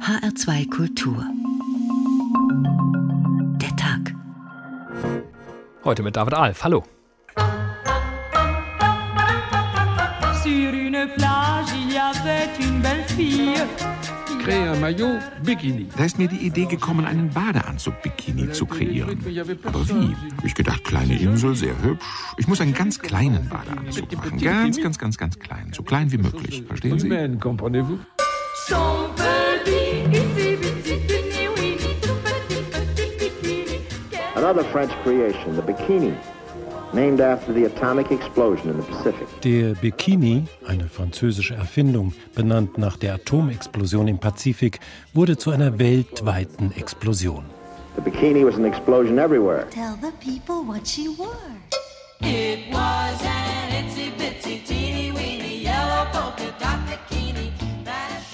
HR2 Kultur. Der Tag. Heute mit David Alf. Hallo. Sur une plage, il y avait une belle fille. Maillot Bikini. Da ist mir die Idee gekommen, einen Badeanzug-Bikini zu kreieren. Aber wie? Ich gedacht, kleine Insel, sehr hübsch. Ich muss einen ganz kleinen Badeanzug machen. Ganz, ganz, ganz, ganz klein. So klein wie möglich. Verstehen Sie? Another French creation, the bikini, named after the atomic explosion in the Pacific. Der Bikini, eine französische Erfindung, benannt nach der Atomexplosion im Pazifik, wurde zu einer weltweiten Explosion. The bikini was an explosion everywhere. Tell the people what she wore. It was an itsy bitsy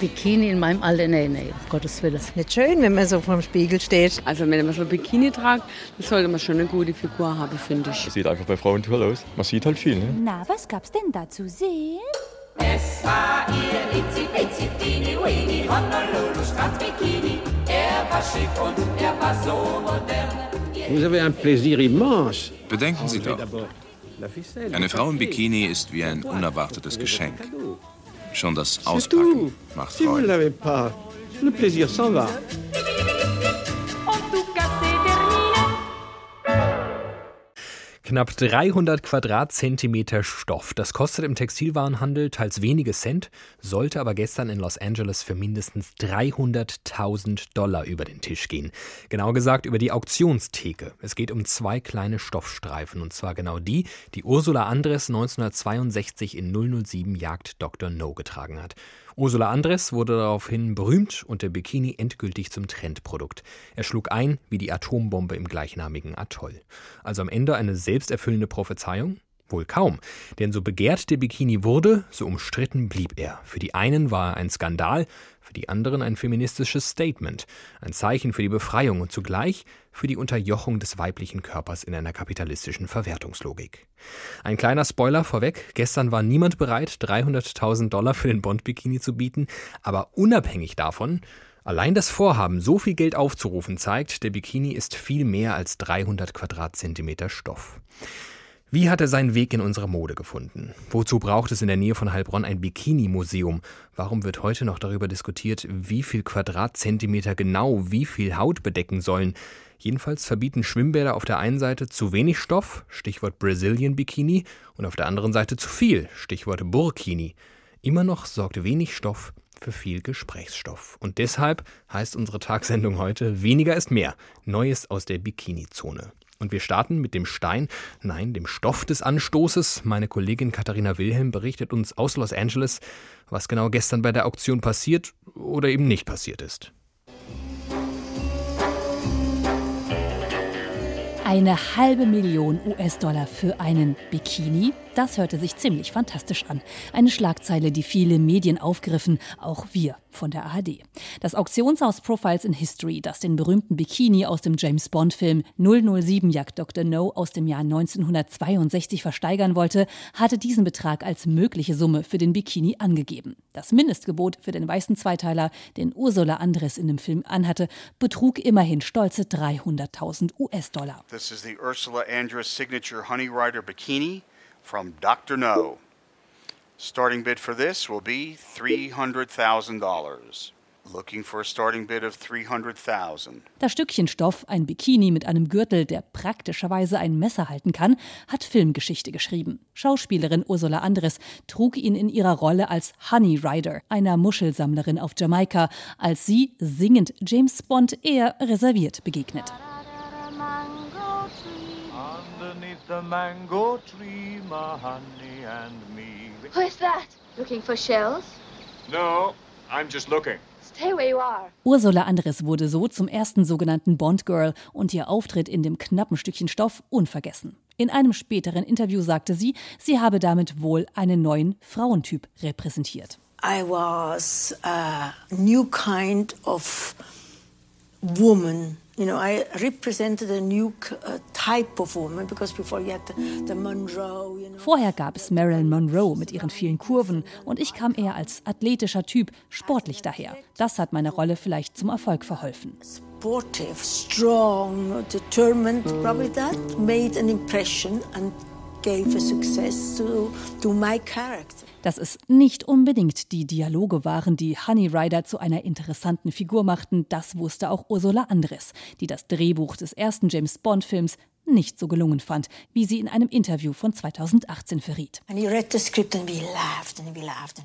Bikini in meinem Alter, nee, nee, um Gottes Willen. Nicht schön, wenn man so vorm Spiegel steht. Also wenn man so ein Bikini tragt, dann sollte man schon eine gute Figur haben, finde ich. Sieht einfach bei Frauen toll aus. Man sieht halt viel, ne? Na, was gab's denn da zu sehen? es war ihr itsy bitsy teeny weeny Honolulu Strandbikini. Er war schick und er war so modern. Vous avez un plaisir immense. Bedenken Sie doch, eine Frau im Bikini ist wie ein unerwartetes Geschenk. Schon das Auspacken macht Freude. Knapp 300 Quadratzentimeter Stoff. Das kostet im Textilwarenhandel teils wenige Cent, sollte aber gestern in Los Angeles für mindestens 300.000 Dollar über den Tisch gehen. Genau gesagt über die Auktionstheke. Es geht um zwei kleine Stoffstreifen und zwar genau die, die Ursula Andres 1962 in 007 Jagd Dr. No getragen hat. Ursula Andres wurde daraufhin berühmt und der Bikini endgültig zum Trendprodukt. Er schlug ein wie die Atombombe im gleichnamigen Atoll. Also am Ende eine selbsterfüllende Prophezeiung? Wohl kaum, denn so begehrt der Bikini wurde, so umstritten blieb er. Für die einen war er ein Skandal, die anderen ein feministisches Statement, ein Zeichen für die Befreiung und zugleich für die Unterjochung des weiblichen Körpers in einer kapitalistischen Verwertungslogik. Ein kleiner Spoiler vorweg, gestern war niemand bereit, 300.000 Dollar für den Bond-Bikini zu bieten, aber unabhängig davon, allein das Vorhaben, so viel Geld aufzurufen, zeigt, der Bikini ist viel mehr als 300 Quadratzentimeter Stoff. Wie hat er seinen Weg in unsere Mode gefunden? Wozu braucht es in der Nähe von Heilbronn ein Bikini-Museum? Warum wird heute noch darüber diskutiert, wie viel Quadratzentimeter genau wie viel Haut bedecken sollen? Jedenfalls verbieten Schwimmbäder auf der einen Seite zu wenig Stoff, Stichwort Brazilian Bikini, und auf der anderen Seite zu viel, Stichwort Burkini. Immer noch sorgt wenig Stoff für viel Gesprächsstoff. Und deshalb heißt unsere Tagsendung heute Weniger ist mehr. Neues aus der Bikini-Zone. Und wir starten mit dem Stein, nein, dem Stoff des Anstoßes. Meine Kollegin Katharina Wilhelm berichtet uns aus Los Angeles, was genau gestern bei der Auktion passiert oder eben nicht passiert ist. Eine halbe Million US-Dollar für einen Bikini? Das hörte sich ziemlich fantastisch an. Eine Schlagzeile, die viele Medien aufgriffen, auch wir von der ARD. Das Auktionshaus Profiles in History, das den berühmten Bikini aus dem James Bond-Film 007 Jagd Dr. No aus dem Jahr 1962 versteigern wollte, hatte diesen Betrag als mögliche Summe für den Bikini angegeben. Das Mindestgebot für den weißen Zweiteiler, den Ursula Andres in dem Film anhatte, betrug immerhin stolze 300.000 US-Dollar. This is the Ursula Andress signature Honey Rider bikini from Dr. No. Starting bid for this will be $300,000. Looking for a starting bid of 300,000. Das Stückchen Stoff, ein Bikini mit einem Gürtel, der praktischerweise ein Messer halten kann, hat Filmgeschichte geschrieben. Schauspielerin Ursula Andres trug ihn in ihrer Rolle als Honey Rider, einer Muschelsammlerin auf Jamaika, als sie singend James Bond eher reserviert begegnet. The mango tree, my honey and me. Who is that? Looking for shells? No, I'm just looking. Stay where you are. Ursula Andres wurde so zum ersten sogenannten Bond-Girl und ihr Auftritt in dem knappen Stückchen Stoff unvergessen. In einem späteren Interview sagte sie, sie habe damit wohl einen neuen Frauentyp repräsentiert. I was a new kind of woman. You know, I represented a new uh, Vorher gab es Marilyn Monroe mit ihren vielen Kurven und ich kam eher als athletischer Typ, sportlich daher. Das hat meiner Rolle vielleicht zum Erfolg verholfen. Sportive, strong, determined, probably that made an impression and to, to. Dass es nicht unbedingt die Dialoge waren, die Honey Rider zu einer interessanten Figur machten, das wusste auch Ursula Andres, die das Drehbuch des ersten James Bond-Films nicht so gelungen fand, wie sie in einem Interview von 2018 verriet.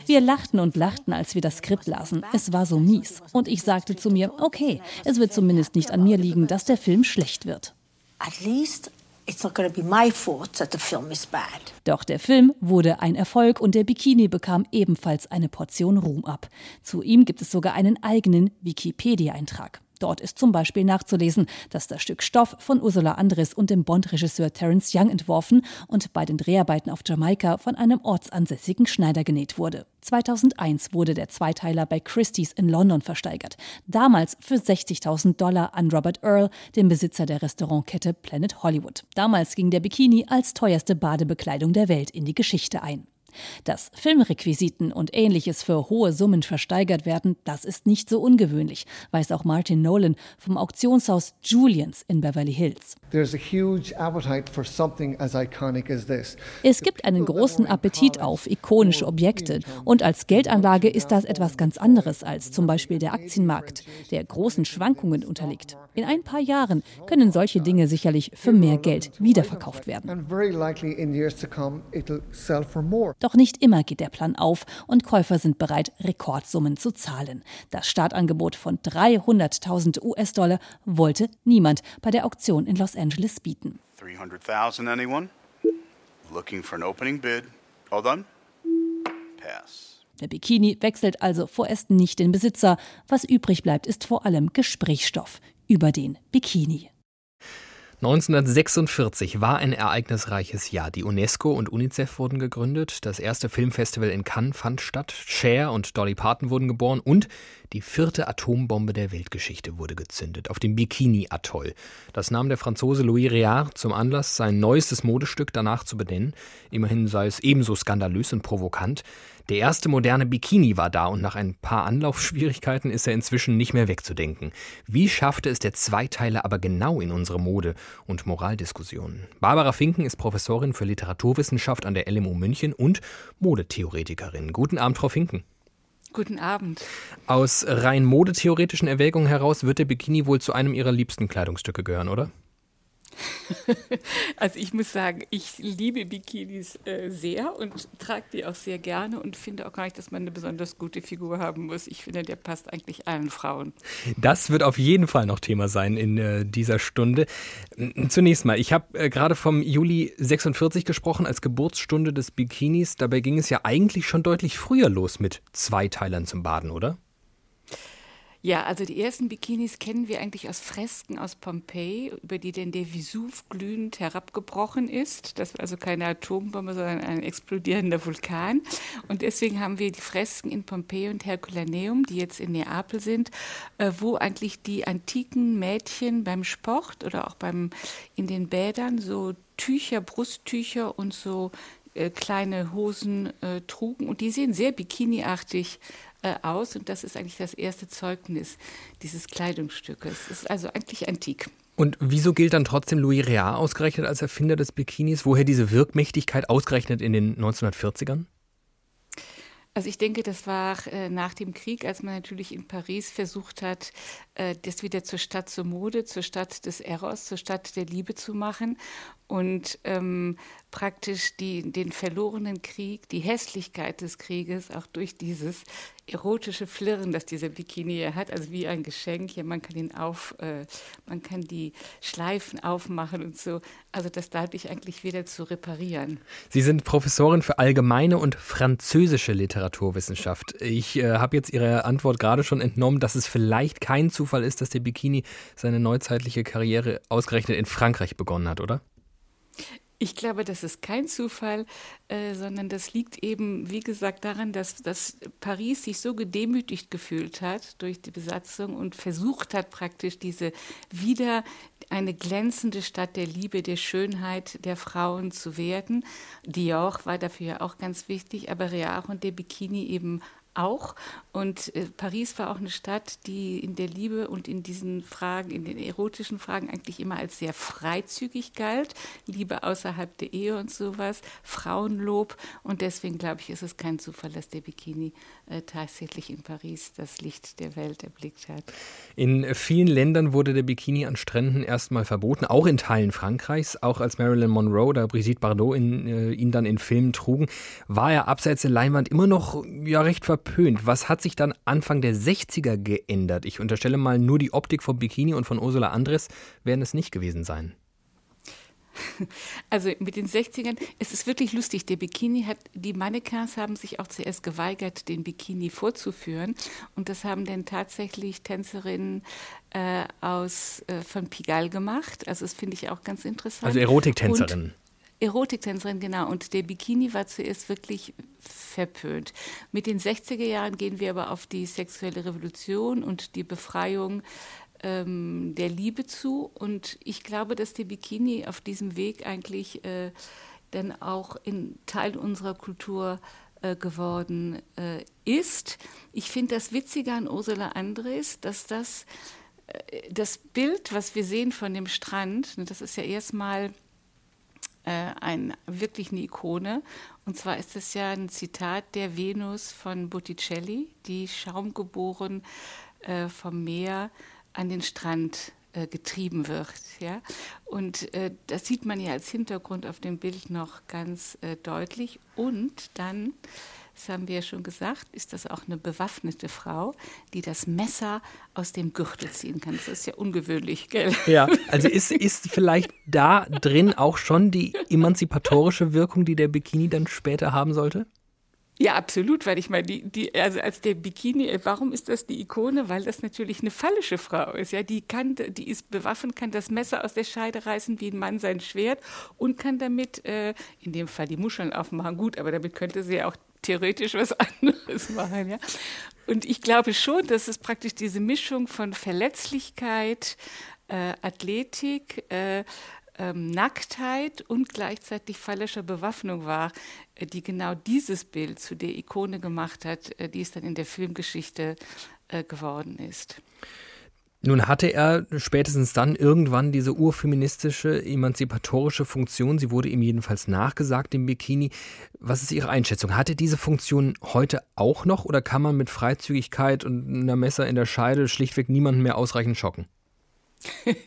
Wir lachten und lachten, als wir das Skript lasen. Es war so mies. Und ich sagte zu mir, okay, es wird zumindest nicht an mir liegen, dass der Film schlecht wird. At least It's not to be my fault that the film is bad. Doch der Film wurde ein Erfolg und der Bikini bekam ebenfalls eine Portion Ruhm ab. Zu ihm gibt es sogar einen eigenen Wikipedia-Eintrag. Dort ist zum Beispiel nachzulesen, dass das Stück Stoff von Ursula Andres und dem Bond-Regisseur Terence Young entworfen und bei den Dreharbeiten auf Jamaika von einem ortsansässigen Schneider genäht wurde. 2001 wurde der Zweiteiler bei Christie's in London versteigert. Damals für 60.000 Dollar an Robert Earl, den Besitzer der Restaurantkette Planet Hollywood. Damals ging der Bikini als teuerste Badebekleidung der Welt in die Geschichte ein. Dass Filmrequisiten und ähnliches für hohe Summen versteigert werden, das ist nicht so ungewöhnlich, weiß auch Martin Nolan vom Auktionshaus Julians in Beverly Hills. Es gibt einen großen Appetit auf ikonische Objekte und als Geldanlage ist das etwas ganz anderes als zum Beispiel der Aktienmarkt, der großen Schwankungen unterliegt. In ein paar Jahren können solche Dinge sicherlich für mehr Geld wiederverkauft werden. Doch nicht immer geht der Plan auf und Käufer sind bereit, Rekordsummen zu zahlen. Das Startangebot von 300.000 US-Dollar wollte niemand bei der Auktion in Los Angeles bieten. 300.000 anyone? Looking for an opening bid. All done? Pass. Der Bikini wechselt also vorerst nicht den Besitzer. Was übrig bleibt, ist vor allem Gesprächsstoff über den Bikini. 1946 war ein ereignisreiches Jahr. Die UNESCO und UNICEF wurden gegründet, das erste Filmfestival in Cannes fand statt, Cher und Dolly Parton wurden geboren und die vierte Atombombe der Weltgeschichte wurde gezündet, auf dem Bikini-Atoll. Das nahm der Franzose Louis Réard zum Anlass, sein neuestes Modestück danach zu benennen. Immerhin sei es ebenso skandalös und provokant. Der erste moderne Bikini war da und nach ein paar Anlaufschwierigkeiten ist er inzwischen nicht mehr wegzudenken. Wie schaffte es der Zweiteiler aber genau in unsere Mode- und Moraldiskussionen? Barbara Finken ist Professorin für Literaturwissenschaft an der LMU München und Modetheoretikerin. Guten Abend, Frau Finken. Guten Abend. Aus rein modetheoretischen Erwägungen heraus wird der Bikini wohl zu einem Ihrer liebsten Kleidungsstücke gehören, oder? Also ich muss sagen, ich liebe Bikinis äh, sehr und trage die auch sehr gerne und finde auch gar nicht, dass man eine besonders gute Figur haben muss. Ich finde, der passt eigentlich allen Frauen. Das wird auf jeden Fall noch Thema sein in äh, dieser Stunde. Zunächst mal, ich habe äh, gerade vom Juli 46 gesprochen als Geburtsstunde des Bikinis. Dabei ging es ja eigentlich schon deutlich früher los mit Zweiteilern zum Baden, oder? Ja, also die ersten Bikinis kennen wir eigentlich aus Fresken aus Pompeji, über die denn der Vesuv glühend herabgebrochen ist. Das war also keine Atombombe, sondern ein explodierender Vulkan. Und deswegen haben wir die Fresken in Pompeji und Herculaneum, die jetzt in Neapel sind, äh, wo eigentlich die antiken Mädchen beim Sport oder auch beim, in den Bädern so Tücher, Brusttücher und so äh, kleine Hosen äh, trugen. Und die sehen sehr bikiniartig äh, aus und das ist eigentlich das erste Zeugnis dieses Kleidungsstückes. Es ist also eigentlich antik. Und wieso gilt dann trotzdem Louis Réard ausgerechnet als Erfinder des Bikinis? Woher diese Wirkmächtigkeit ausgerechnet in den 1940ern? Also ich denke, das war äh, nach dem Krieg, als man natürlich in Paris versucht hat, äh, das wieder zur Stadt zur Mode, zur Stadt des Eros, zur Stadt der Liebe zu machen und ähm, praktisch die, den verlorenen Krieg, die Hässlichkeit des Krieges auch durch dieses erotische Flirren, das dieser Bikini hat, also wie ein Geschenk. Ja, man kann ihn auf, äh, man kann die Schleifen aufmachen und so. Also das dadurch eigentlich wieder zu reparieren. Sie sind Professorin für allgemeine und französische Literaturwissenschaft. Ich äh, habe jetzt Ihre Antwort gerade schon entnommen, dass es vielleicht kein Zufall ist, dass der Bikini seine neuzeitliche Karriere ausgerechnet in Frankreich begonnen hat, oder? Ich glaube, das ist kein Zufall, äh, sondern das liegt eben, wie gesagt, daran, dass, dass Paris sich so gedemütigt gefühlt hat durch die Besatzung und versucht hat, praktisch diese wieder eine glänzende Stadt der Liebe, der Schönheit der Frauen zu werden. Dior war dafür ja auch ganz wichtig, aber Real und der Bikini eben auch. Und äh, Paris war auch eine Stadt, die in der Liebe und in diesen Fragen, in den erotischen Fragen eigentlich immer als sehr freizügig galt. Liebe außerhalb der Ehe und sowas, Frauenlob. Und deswegen glaube ich, ist es kein Zufall, dass der Bikini äh, tatsächlich in Paris das Licht der Welt erblickt hat. In vielen Ländern wurde der Bikini an Stränden erstmal verboten, auch in Teilen Frankreichs. Auch als Marilyn Monroe oder Brigitte Bardot in, äh, ihn dann in Filmen trugen, war er abseits der Leinwand immer noch ja, recht verpönt. Was hat sich dann Anfang der 60er geändert? Ich unterstelle mal, nur die Optik vom Bikini und von Ursula Andres werden es nicht gewesen sein. Also mit den 60ern, es ist wirklich lustig. Der Bikini hat, die Mannequins haben sich auch zuerst geweigert, den Bikini vorzuführen. Und das haben dann tatsächlich Tänzerinnen äh, aus, äh, von Pigalle gemacht. Also das finde ich auch ganz interessant. Also Erotiktänzerinnen. Erotiktänzerin, genau. Und der Bikini war zuerst wirklich verpönt. Mit den 60er Jahren gehen wir aber auf die sexuelle Revolution und die Befreiung ähm, der Liebe zu. Und ich glaube, dass der Bikini auf diesem Weg eigentlich äh, dann auch in Teil unserer Kultur äh, geworden äh, ist. Ich finde das Witzige an Ursula Andres, dass das äh, das Bild, was wir sehen von dem Strand, das ist ja erstmal äh, ein, wirklich eine Ikone. Und zwar ist es ja ein Zitat der Venus von Botticelli, die schaumgeboren äh, vom Meer an den Strand äh, getrieben wird. Ja? Und äh, das sieht man ja als Hintergrund auf dem Bild noch ganz äh, deutlich. Und dann das haben wir ja schon gesagt, ist das auch eine bewaffnete Frau, die das Messer aus dem Gürtel ziehen kann. Das ist ja ungewöhnlich, gell? Ja, also ist, ist vielleicht da drin auch schon die emanzipatorische Wirkung, die der Bikini dann später haben sollte? Ja, absolut, weil ich meine, die, die, also als der Bikini, äh, warum ist das die Ikone? Weil das natürlich eine fallische Frau ist. Ja, die kann, die ist bewaffnet, kann das Messer aus der Scheide reißen wie ein Mann sein Schwert und kann damit, äh, in dem Fall die Muscheln aufmachen. Gut, aber damit könnte sie ja auch theoretisch was anderes machen. Ja? Und ich glaube schon, dass es praktisch diese Mischung von Verletzlichkeit, äh, Athletik, äh, ähm, Nacktheit und gleichzeitig fallischer Bewaffnung war, äh, die genau dieses Bild zu der Ikone gemacht hat, äh, die es dann in der Filmgeschichte äh, geworden ist. Nun hatte er spätestens dann irgendwann diese urfeministische, emanzipatorische Funktion. Sie wurde ihm jedenfalls nachgesagt im Bikini. Was ist Ihre Einschätzung? Hat er diese Funktion heute auch noch oder kann man mit Freizügigkeit und einer Messer in der Scheide schlichtweg niemanden mehr ausreichend schocken?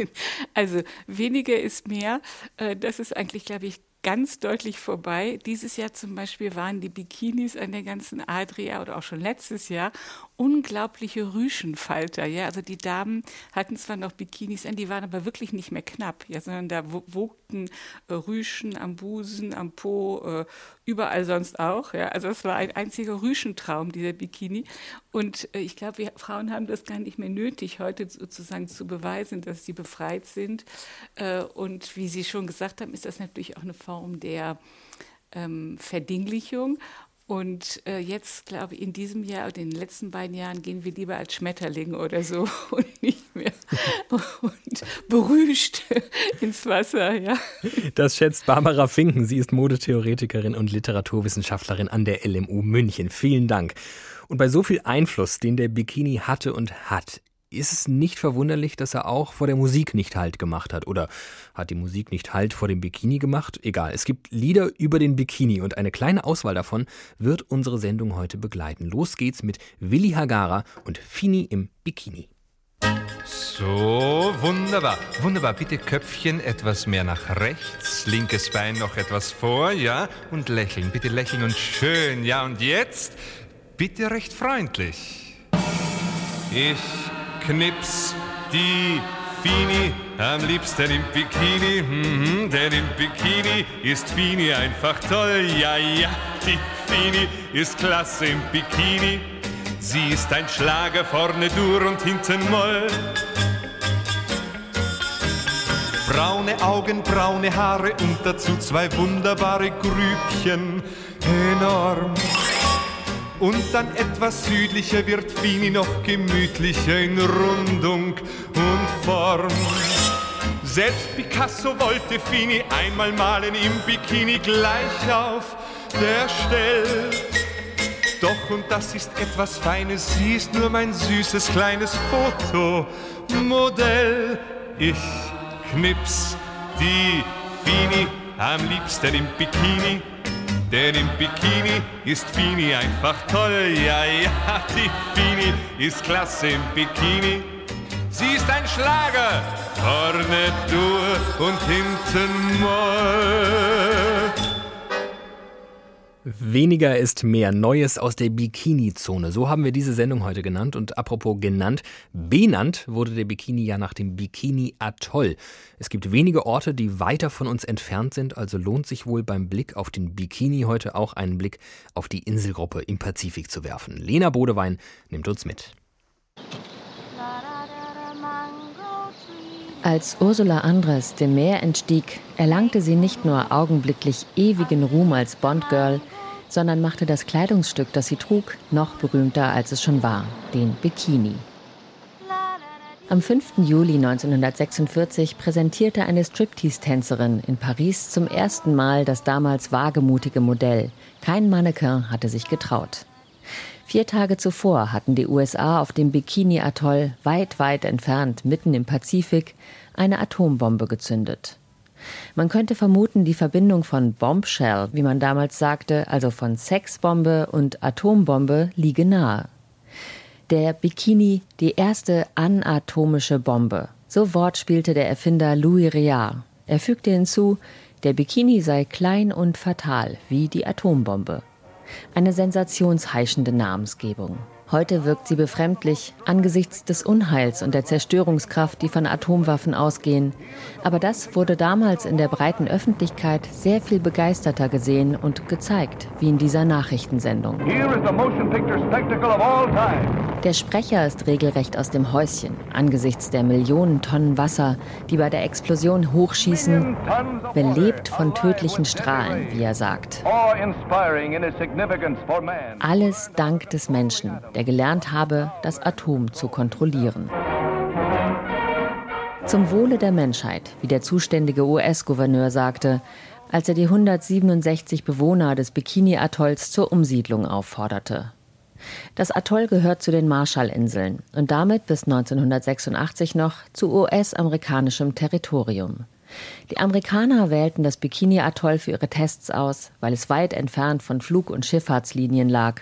Also weniger ist mehr. Äh, das ist eigentlich, glaube ich, ganz deutlich vorbei. Dieses Jahr zum Beispiel waren die Bikinis an der ganzen Adria oder auch schon letztes Jahr unglaubliche Rüschenfalter. Ja, also die Damen hatten zwar noch Bikinis an, die waren aber wirklich nicht mehr knapp, ja, sondern da wogten äh, Rüschen am Busen, am Po, äh, überall sonst auch. Ja, also es war ein einziger Rüschentraum dieser Bikini. Und äh, ich glaube, wir Frauen haben das gar nicht mehr nötig, heute sozusagen zu beweisen, dass sie befreit sind. Äh, und wie Sie schon gesagt haben, ist das natürlich auch eine Form der ähm, Verdinglichung. Und äh, jetzt, glaube ich, in diesem Jahr oder in den letzten beiden Jahren gehen wir lieber als Schmetterling oder so und nicht mehr und berüscht ins Wasser. Ja. Das schätzt Barbara Finken. Sie ist Modetheoretikerin und Literaturwissenschaftlerin an der LMU München. Vielen Dank. Und bei so viel Einfluss, den der Bikini hatte und hat, ist es nicht verwunderlich, dass er auch vor der Musik nicht Halt gemacht hat? Oder hat die Musik nicht Halt vor dem Bikini gemacht? Egal, es gibt Lieder über den Bikini und eine kleine Auswahl davon wird unsere Sendung heute begleiten. Los geht's mit Willi Hagara und Fini im Bikini. So, wunderbar. Wunderbar. Bitte Köpfchen etwas mehr nach rechts, linkes Bein noch etwas vor, ja? Und lächeln. Bitte lächeln und schön, ja? Und jetzt bitte recht freundlich. Ich Knips, die Fini, am liebsten im Bikini, mhm, denn im Bikini ist Fini einfach toll. Ja, ja, die Fini ist klasse im Bikini. Sie ist ein Schlager vorne Dur und hinten Moll. Braune Augen, braune Haare und dazu zwei wunderbare Grübchen. Enorm. Und dann etwas südlicher wird Fini noch gemütlicher in Rundung und Form. Selbst Picasso wollte Fini einmal malen im Bikini gleich auf der Stelle. Doch, und das ist etwas Feines, sie ist nur mein süßes kleines Fotomodell. Ich knips die Fini am liebsten im Bikini. Denn im Bikini ist Fini einfach toll, ja, ja, die Fini ist klasse im Bikini. Sie ist ein Schlager, vorne Dur und hinten Moll. Weniger ist mehr Neues aus der Bikini-Zone. So haben wir diese Sendung heute genannt. Und apropos genannt, benannt wurde der Bikini ja nach dem Bikini-Atoll. Es gibt wenige Orte, die weiter von uns entfernt sind, also lohnt sich wohl beim Blick auf den Bikini heute auch einen Blick auf die Inselgruppe im Pazifik zu werfen. Lena Bodewein nimmt uns mit. Als Ursula Andres dem Meer entstieg, erlangte sie nicht nur augenblicklich ewigen Ruhm als Bond-Girl, sondern machte das Kleidungsstück, das sie trug, noch berühmter, als es schon war, den Bikini. Am 5. Juli 1946 präsentierte eine Striptease-Tänzerin in Paris zum ersten Mal das damals wagemutige Modell. Kein Mannequin hatte sich getraut. Vier Tage zuvor hatten die USA auf dem Bikini-Atoll, weit, weit entfernt, mitten im Pazifik, eine Atombombe gezündet. Man könnte vermuten, die Verbindung von Bombshell, wie man damals sagte, also von Sexbombe und Atombombe, liege nahe. Der Bikini, die erste anatomische Bombe. So wortspielte der Erfinder Louis Réard. Er fügte hinzu, der Bikini sei klein und fatal, wie die Atombombe. Eine sensationsheischende Namensgebung. Heute wirkt sie befremdlich angesichts des Unheils und der Zerstörungskraft, die von Atomwaffen ausgehen. Aber das wurde damals in der breiten Öffentlichkeit sehr viel begeisterter gesehen und gezeigt, wie in dieser Nachrichtensendung. Der Sprecher ist regelrecht aus dem Häuschen angesichts der Millionen Tonnen Wasser, die bei der Explosion hochschießen, belebt von tödlichen Strahlen, wie er sagt. Alles dank des Menschen, der gelernt habe, das Atom zu kontrollieren. Zum Wohle der Menschheit, wie der zuständige US-Gouverneur sagte, als er die 167 Bewohner des Bikini-Atolls zur Umsiedlung aufforderte. Das Atoll gehört zu den Marshallinseln und damit bis 1986 noch zu US-amerikanischem Territorium. Die Amerikaner wählten das Bikini-Atoll für ihre Tests aus, weil es weit entfernt von Flug- und Schifffahrtslinien lag.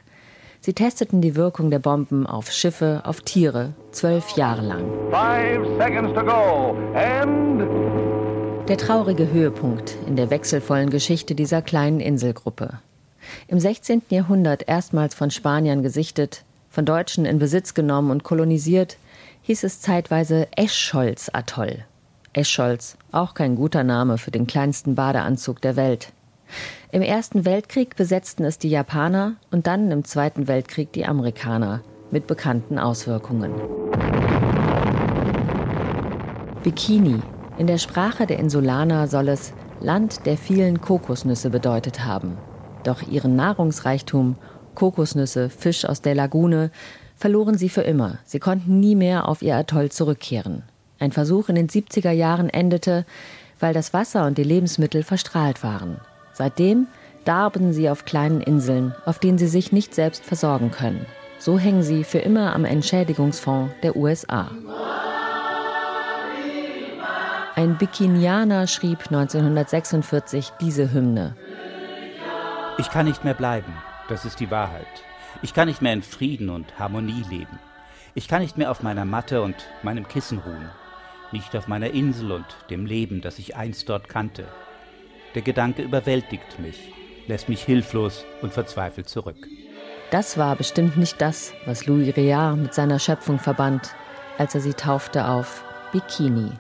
Sie testeten die Wirkung der Bomben auf Schiffe, auf Tiere, zwölf Jahre lang. Der traurige Höhepunkt in der wechselvollen Geschichte dieser kleinen Inselgruppe. Im 16. Jahrhundert erstmals von Spaniern gesichtet, von Deutschen in Besitz genommen und kolonisiert, hieß es zeitweise Escholz-Atoll. Escholz, auch kein guter Name für den kleinsten Badeanzug der Welt. Im Ersten Weltkrieg besetzten es die Japaner und dann im Zweiten Weltkrieg die Amerikaner mit bekannten Auswirkungen. Bikini. In der Sprache der Insulaner soll es Land der vielen Kokosnüsse bedeutet haben. Doch ihren Nahrungsreichtum, Kokosnüsse, Fisch aus der Lagune, verloren sie für immer. Sie konnten nie mehr auf ihr Atoll zurückkehren. Ein Versuch in den 70er Jahren endete, weil das Wasser und die Lebensmittel verstrahlt waren. Seitdem darben sie auf kleinen Inseln, auf denen sie sich nicht selbst versorgen können. So hängen sie für immer am Entschädigungsfonds der USA. Ein Bikinianer schrieb 1946 diese Hymne. Ich kann nicht mehr bleiben, das ist die Wahrheit. Ich kann nicht mehr in Frieden und Harmonie leben. Ich kann nicht mehr auf meiner Matte und meinem Kissen ruhen. Nicht auf meiner Insel und dem Leben, das ich einst dort kannte. Der Gedanke überwältigt mich, lässt mich hilflos und verzweifelt zurück. Das war bestimmt nicht das, was Louis Réard mit seiner Schöpfung verband, als er sie taufte auf Bikini.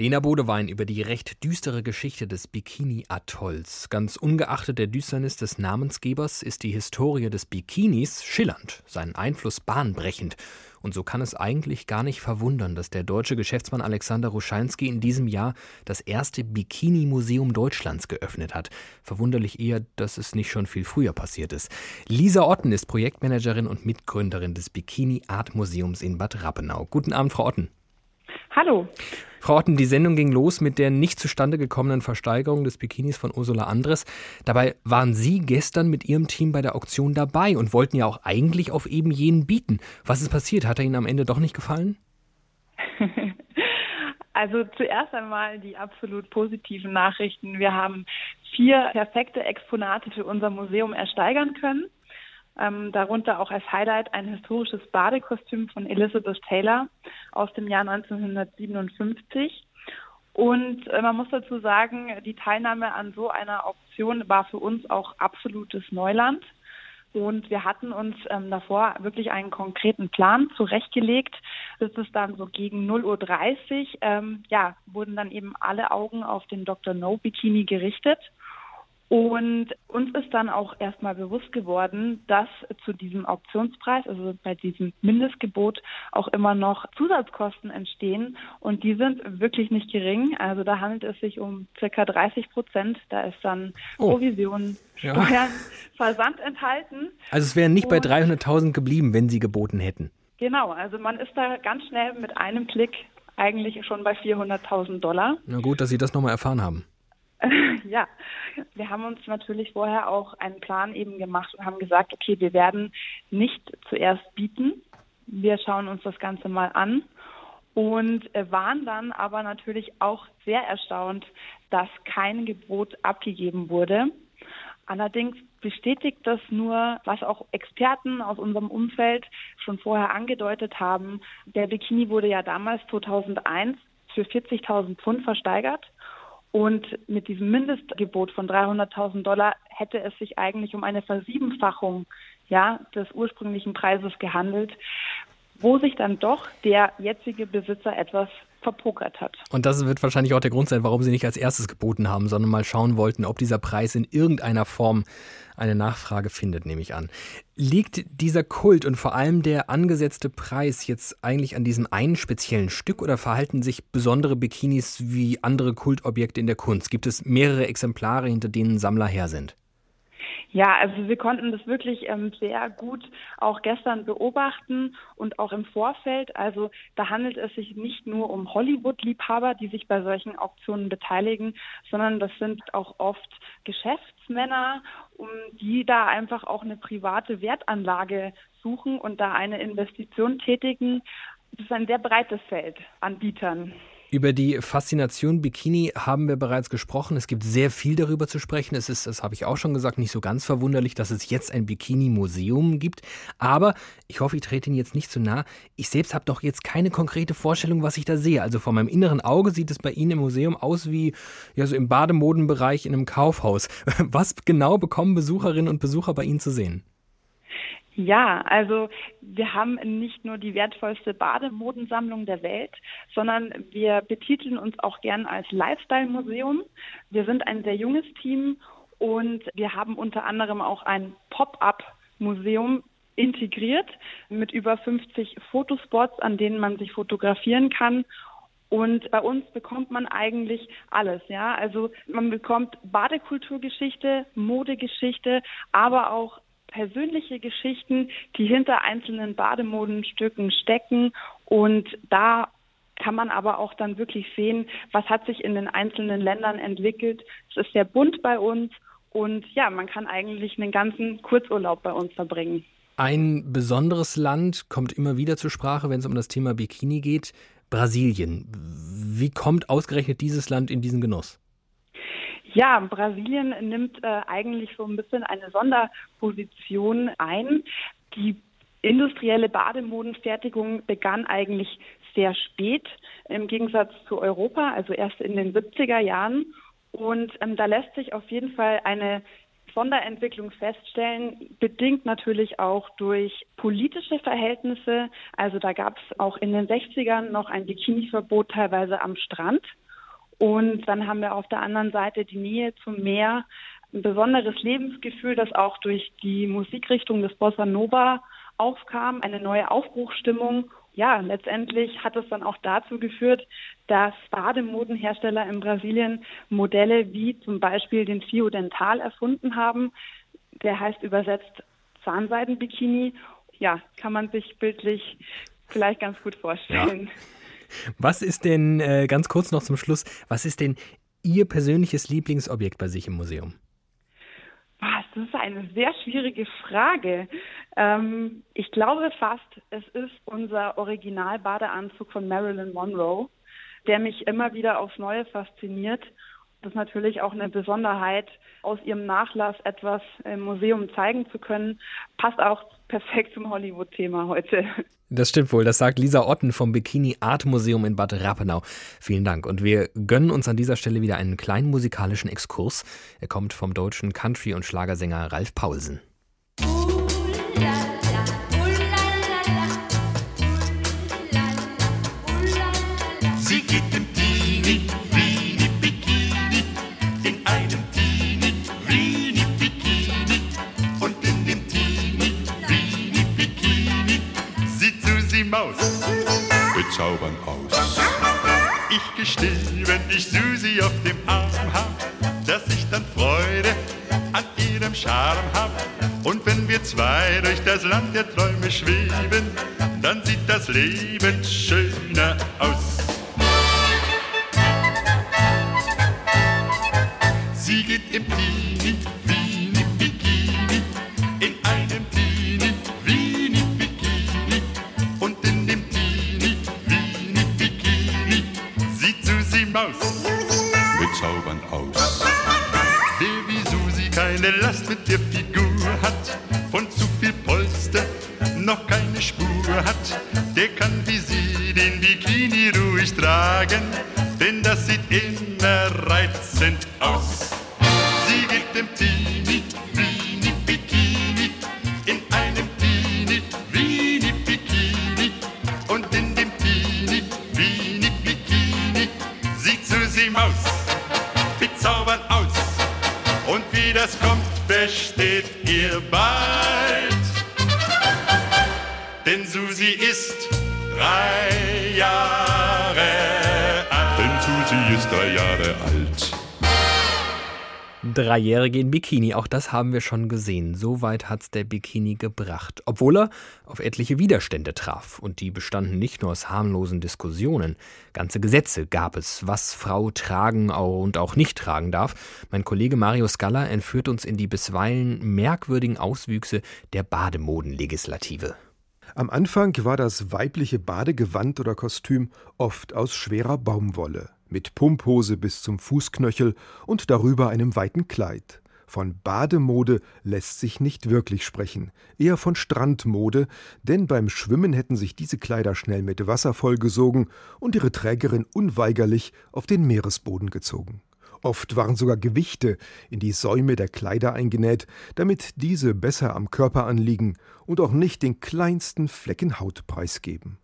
Lena Bodewein über die recht düstere Geschichte des Bikini-Atolls. Ganz ungeachtet der Düsternis des Namensgebers ist die Historie des Bikinis schillernd, seinen Einfluss bahnbrechend. Und so kann es eigentlich gar nicht verwundern, dass der deutsche Geschäftsmann Alexander Ruschanski in diesem Jahr das erste Bikini-Museum Deutschlands geöffnet hat. Verwunderlich eher, dass es nicht schon viel früher passiert ist. Lisa Otten ist Projektmanagerin und Mitgründerin des Bikini Art Museums in Bad Rappenau. Guten Abend, Frau Otten. Hallo. Frau Otten, die Sendung ging los mit der nicht zustande gekommenen Versteigerung des Bikinis von Ursula Andres. Dabei waren Sie gestern mit Ihrem Team bei der Auktion dabei und wollten ja auch eigentlich auf eben jenen bieten. Was ist passiert? Hat er Ihnen am Ende doch nicht gefallen? Also zuerst einmal die absolut positiven Nachrichten. Wir haben vier perfekte Exponate für unser Museum ersteigern können. Ähm, darunter auch als Highlight ein historisches Badekostüm von Elizabeth Taylor aus dem Jahr 1957. Und äh, man muss dazu sagen, die Teilnahme an so einer Auktion war für uns auch absolutes Neuland. Und wir hatten uns ähm, davor wirklich einen konkreten Plan zurechtgelegt. Das ist dann so gegen 0.30 Uhr, ähm, ja, wurden dann eben alle Augen auf den Dr. No Bikini gerichtet. Und uns ist dann auch erstmal bewusst geworden, dass zu diesem Auktionspreis, also bei diesem Mindestgebot, auch immer noch Zusatzkosten entstehen. Und die sind wirklich nicht gering. Also da handelt es sich um circa 30 Prozent. Da ist dann oh. Provision, ja. Steuern, Versand enthalten. Also es wären nicht Und bei 300.000 geblieben, wenn Sie geboten hätten. Genau, also man ist da ganz schnell mit einem Klick eigentlich schon bei 400.000 Dollar. Na gut, dass Sie das nochmal erfahren haben. ja, wir haben uns natürlich vorher auch einen Plan eben gemacht und haben gesagt, okay, wir werden nicht zuerst bieten. Wir schauen uns das Ganze mal an und waren dann aber natürlich auch sehr erstaunt, dass kein Gebot abgegeben wurde. Allerdings bestätigt das nur, was auch Experten aus unserem Umfeld schon vorher angedeutet haben. Der Bikini wurde ja damals 2001 für 40.000 Pfund versteigert und mit diesem Mindestgebot von 300.000 Dollar hätte es sich eigentlich um eine Versiebenfachung ja, des ursprünglichen Preises gehandelt, wo sich dann doch der jetzige Besitzer etwas verpokert hat. Und das wird wahrscheinlich auch der Grund sein, warum Sie nicht als erstes geboten haben, sondern mal schauen wollten, ob dieser Preis in irgendeiner Form eine Nachfrage findet, nehme ich an. Liegt dieser Kult und vor allem der angesetzte Preis jetzt eigentlich an diesem einen speziellen Stück oder verhalten sich besondere Bikinis wie andere Kultobjekte in der Kunst? Gibt es mehrere Exemplare, hinter denen Sammler her sind? Ja, also wir konnten das wirklich ähm, sehr gut auch gestern beobachten und auch im Vorfeld. Also da handelt es sich nicht nur um Hollywood-Liebhaber, die sich bei solchen Auktionen beteiligen, sondern das sind auch oft Geschäftsmänner, um die da einfach auch eine private Wertanlage suchen und da eine Investition tätigen. Das ist ein sehr breites Feld an Bietern. Über die Faszination Bikini haben wir bereits gesprochen. Es gibt sehr viel darüber zu sprechen. Es ist, das habe ich auch schon gesagt, nicht so ganz verwunderlich, dass es jetzt ein Bikini-Museum gibt. Aber ich hoffe, ich trete Ihnen jetzt nicht zu nah. Ich selbst habe doch jetzt keine konkrete Vorstellung, was ich da sehe. Also vor meinem inneren Auge sieht es bei Ihnen im Museum aus wie ja so im Bademodenbereich in einem Kaufhaus. Was genau bekommen Besucherinnen und Besucher bei Ihnen zu sehen? Ja, also wir haben nicht nur die wertvollste Bademodensammlung der Welt, sondern wir betiteln uns auch gern als Lifestyle-Museum. Wir sind ein sehr junges Team und wir haben unter anderem auch ein Pop-up-Museum integriert mit über 50 Fotospots, an denen man sich fotografieren kann und bei uns bekommt man eigentlich alles, ja. Also man bekommt Badekulturgeschichte, Modegeschichte, aber auch persönliche Geschichten, die hinter einzelnen Bademodenstücken stecken. Und da kann man aber auch dann wirklich sehen, was hat sich in den einzelnen Ländern entwickelt. Es ist sehr bunt bei uns und ja, man kann eigentlich einen ganzen Kurzurlaub bei uns verbringen. Ein besonderes Land kommt immer wieder zur Sprache, wenn es um das Thema Bikini geht. Brasilien. Wie kommt ausgerechnet dieses Land in diesen Genuss? Ja, Brasilien nimmt äh, eigentlich so ein bisschen eine Sonderposition ein. Die industrielle Bademodenfertigung begann eigentlich sehr spät im Gegensatz zu Europa, also erst in den 70er Jahren. Und ähm, da lässt sich auf jeden Fall eine Sonderentwicklung feststellen, bedingt natürlich auch durch politische Verhältnisse. Also da gab es auch in den 60ern noch ein Bikini-Verbot teilweise am Strand. Und dann haben wir auf der anderen Seite die Nähe zum Meer, ein besonderes Lebensgefühl, das auch durch die Musikrichtung des Bossa Nova aufkam, eine neue Aufbruchstimmung. Ja, letztendlich hat es dann auch dazu geführt, dass Bademodenhersteller in Brasilien Modelle wie zum Beispiel den Fio Dental erfunden haben. Der heißt übersetzt Zahnseidenbikini. Ja, kann man sich bildlich vielleicht ganz gut vorstellen. Ja. Was ist denn, äh, ganz kurz noch zum Schluss, was ist denn Ihr persönliches Lieblingsobjekt bei sich im Museum? Was, das ist eine sehr schwierige Frage. Ähm, ich glaube fast, es ist unser Originalbadeanzug von Marilyn Monroe, der mich immer wieder aufs Neue fasziniert. Das ist natürlich auch eine Besonderheit, aus ihrem Nachlass etwas im Museum zeigen zu können. Passt auch perfekt zum Hollywood-Thema heute. Das stimmt wohl, das sagt Lisa Otten vom Bikini Art Museum in Bad Rappenau. Vielen Dank. Und wir gönnen uns an dieser Stelle wieder einen kleinen musikalischen Exkurs. Er kommt vom deutschen Country- und Schlagersänger Ralf Paulsen. Gestehe, wenn ich Susi auf dem Arm hab, dass ich dann Freude an ihrem Charme hab. Und wenn wir zwei durch das Land der Träume schweben, dann sieht das Leben schöner aus. Sie geht im Teenie, Dreijährige in Bikini, auch das haben wir schon gesehen. So weit hat's der Bikini gebracht. Obwohl er auf etliche Widerstände traf. Und die bestanden nicht nur aus harmlosen Diskussionen. Ganze Gesetze gab es, was Frau tragen und auch nicht tragen darf. Mein Kollege Mario Scala entführt uns in die bisweilen merkwürdigen Auswüchse der Bademodenlegislative. Am Anfang war das weibliche Badegewand oder Kostüm oft aus schwerer Baumwolle, mit Pumphose bis zum Fußknöchel und darüber einem weiten Kleid. Von Bademode lässt sich nicht wirklich sprechen, eher von Strandmode, denn beim Schwimmen hätten sich diese Kleider schnell mit Wasser vollgesogen und ihre Trägerin unweigerlich auf den Meeresboden gezogen. Oft waren sogar Gewichte in die Säume der Kleider eingenäht, damit diese besser am Körper anliegen und auch nicht den kleinsten Flecken Haut preisgeben.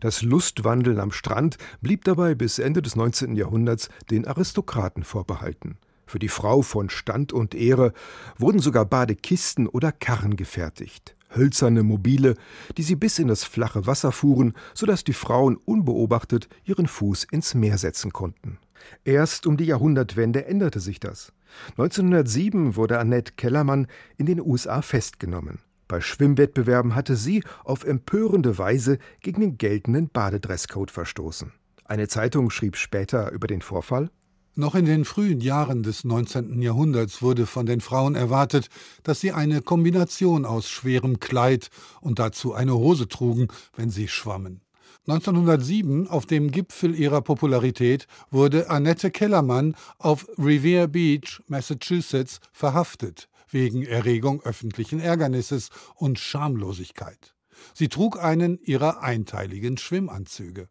Das Lustwandeln am Strand blieb dabei bis Ende des 19. Jahrhunderts den Aristokraten vorbehalten. Für die Frau von Stand und Ehre wurden sogar Badekisten oder Karren gefertigt. Hölzerne Mobile, die sie bis in das flache Wasser fuhren, sodass die Frauen unbeobachtet ihren Fuß ins Meer setzen konnten. Erst um die Jahrhundertwende änderte sich das. 1907 wurde Annette Kellermann in den USA festgenommen. Bei Schwimmwettbewerben hatte sie auf empörende Weise gegen den geltenden Badedresscode verstoßen. Eine Zeitung schrieb später über den Vorfall noch in den frühen Jahren des 19. Jahrhunderts wurde von den Frauen erwartet, dass sie eine Kombination aus schwerem Kleid und dazu eine Hose trugen, wenn sie schwammen. 1907, auf dem Gipfel ihrer Popularität, wurde Annette Kellermann auf Revere Beach, Massachusetts, verhaftet, wegen Erregung öffentlichen Ärgernisses und Schamlosigkeit. Sie trug einen ihrer einteiligen Schwimmanzüge.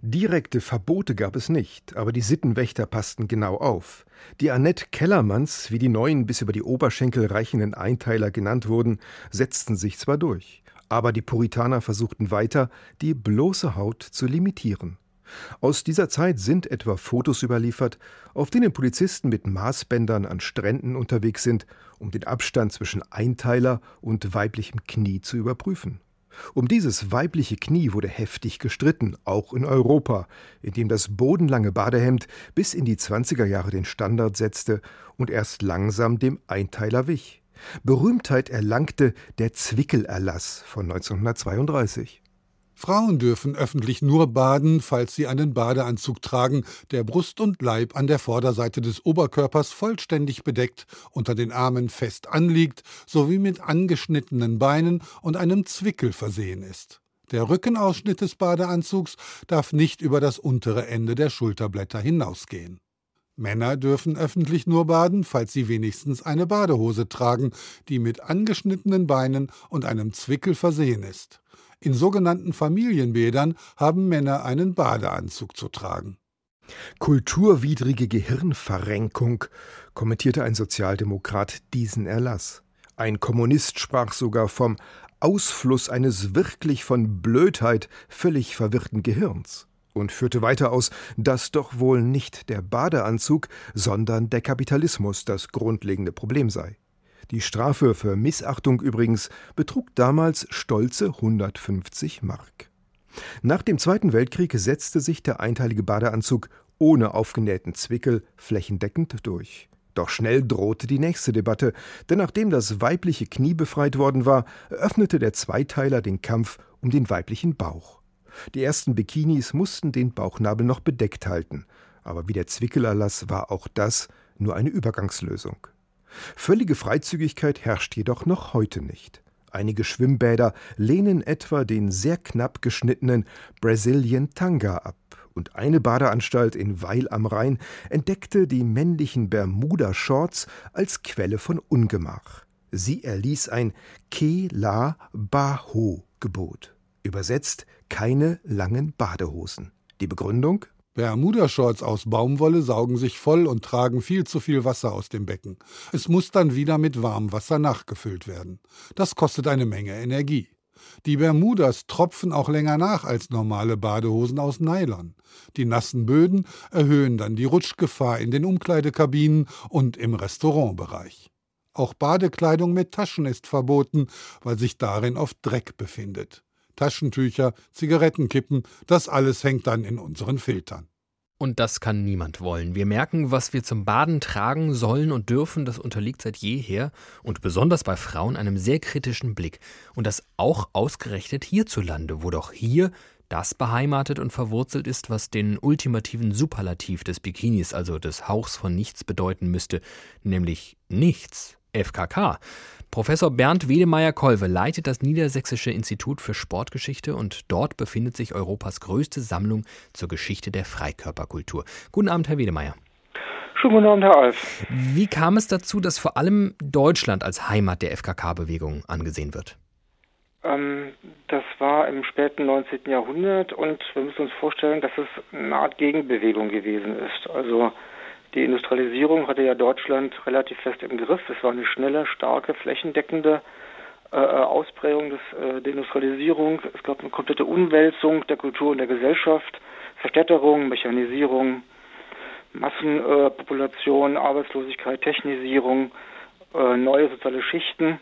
Direkte Verbote gab es nicht, aber die Sittenwächter passten genau auf. Die Annette Kellermanns, wie die neuen bis über die Oberschenkel reichenden Einteiler genannt wurden, setzten sich zwar durch, aber die Puritaner versuchten weiter, die bloße Haut zu limitieren. Aus dieser Zeit sind etwa Fotos überliefert, auf denen Polizisten mit Maßbändern an Stränden unterwegs sind, um den Abstand zwischen Einteiler und weiblichem Knie zu überprüfen. Um dieses weibliche Knie wurde heftig gestritten, auch in Europa, in dem das bodenlange Badehemd bis in die 20er Jahre den Standard setzte und erst langsam dem Einteiler wich. Berühmtheit erlangte der Zwickelerlass von 1932. Frauen dürfen öffentlich nur baden, falls sie einen Badeanzug tragen, der Brust und Leib an der Vorderseite des Oberkörpers vollständig bedeckt, unter den Armen fest anliegt, sowie mit angeschnittenen Beinen und einem Zwickel versehen ist. Der Rückenausschnitt des Badeanzugs darf nicht über das untere Ende der Schulterblätter hinausgehen. Männer dürfen öffentlich nur baden, falls sie wenigstens eine Badehose tragen, die mit angeschnittenen Beinen und einem Zwickel versehen ist. In sogenannten Familienbädern haben Männer einen Badeanzug zu tragen. Kulturwidrige Gehirnverrenkung, kommentierte ein Sozialdemokrat diesen Erlass. Ein Kommunist sprach sogar vom Ausfluss eines wirklich von Blödheit völlig verwirrten Gehirns und führte weiter aus, dass doch wohl nicht der Badeanzug, sondern der Kapitalismus das grundlegende Problem sei. Die Strafe für Missachtung übrigens betrug damals stolze 150 Mark. Nach dem Zweiten Weltkrieg setzte sich der einteilige Badeanzug ohne aufgenähten Zwickel flächendeckend durch. Doch schnell drohte die nächste Debatte, denn nachdem das weibliche Knie befreit worden war, eröffnete der Zweiteiler den Kampf um den weiblichen Bauch. Die ersten Bikinis mussten den Bauchnabel noch bedeckt halten, aber wie der Zwickelerlass war auch das nur eine Übergangslösung. Völlige Freizügigkeit herrscht jedoch noch heute nicht. Einige Schwimmbäder lehnen etwa den sehr knapp geschnittenen Brazilian Tanga ab, und eine Badeanstalt in Weil am Rhein entdeckte die männlichen Bermuda-Shorts als Quelle von Ungemach. Sie erließ ein Ke la Baho Gebot. Übersetzt keine langen Badehosen. Die Begründung? Bermuda-Shorts aus Baumwolle saugen sich voll und tragen viel zu viel Wasser aus dem Becken. Es muss dann wieder mit Warmwasser nachgefüllt werden. Das kostet eine Menge Energie. Die Bermudas tropfen auch länger nach als normale Badehosen aus Nylon. Die nassen Böden erhöhen dann die Rutschgefahr in den Umkleidekabinen und im Restaurantbereich. Auch Badekleidung mit Taschen ist verboten, weil sich darin oft Dreck befindet. Taschentücher, Zigarettenkippen, das alles hängt dann in unseren Filtern. Und das kann niemand wollen. Wir merken, was wir zum Baden tragen sollen und dürfen, das unterliegt seit jeher und besonders bei Frauen einem sehr kritischen Blick. Und das auch ausgerechnet hierzulande, wo doch hier das beheimatet und verwurzelt ist, was den ultimativen Superlativ des Bikinis, also des Hauchs von nichts bedeuten müsste, nämlich nichts. FKK. Professor Bernd Wedemeyer-Kolve leitet das Niedersächsische Institut für Sportgeschichte und dort befindet sich Europas größte Sammlung zur Geschichte der Freikörperkultur. Guten Abend, Herr Wedemeyer. Schönen guten Abend, Herr Alf. Wie kam es dazu, dass vor allem Deutschland als Heimat der FKK-Bewegung angesehen wird? Ähm, das war im späten 19. Jahrhundert und wir müssen uns vorstellen, dass es eine Art Gegenbewegung gewesen ist. Also die Industrialisierung hatte ja Deutschland relativ fest im Griff. Es war eine schnelle, starke, flächendeckende äh, Ausprägung des, äh, der Industrialisierung. Es gab eine komplette Umwälzung der Kultur und der Gesellschaft, Verstädterung, Mechanisierung, Massenpopulation, äh, Arbeitslosigkeit, Technisierung, äh, neue soziale Schichten.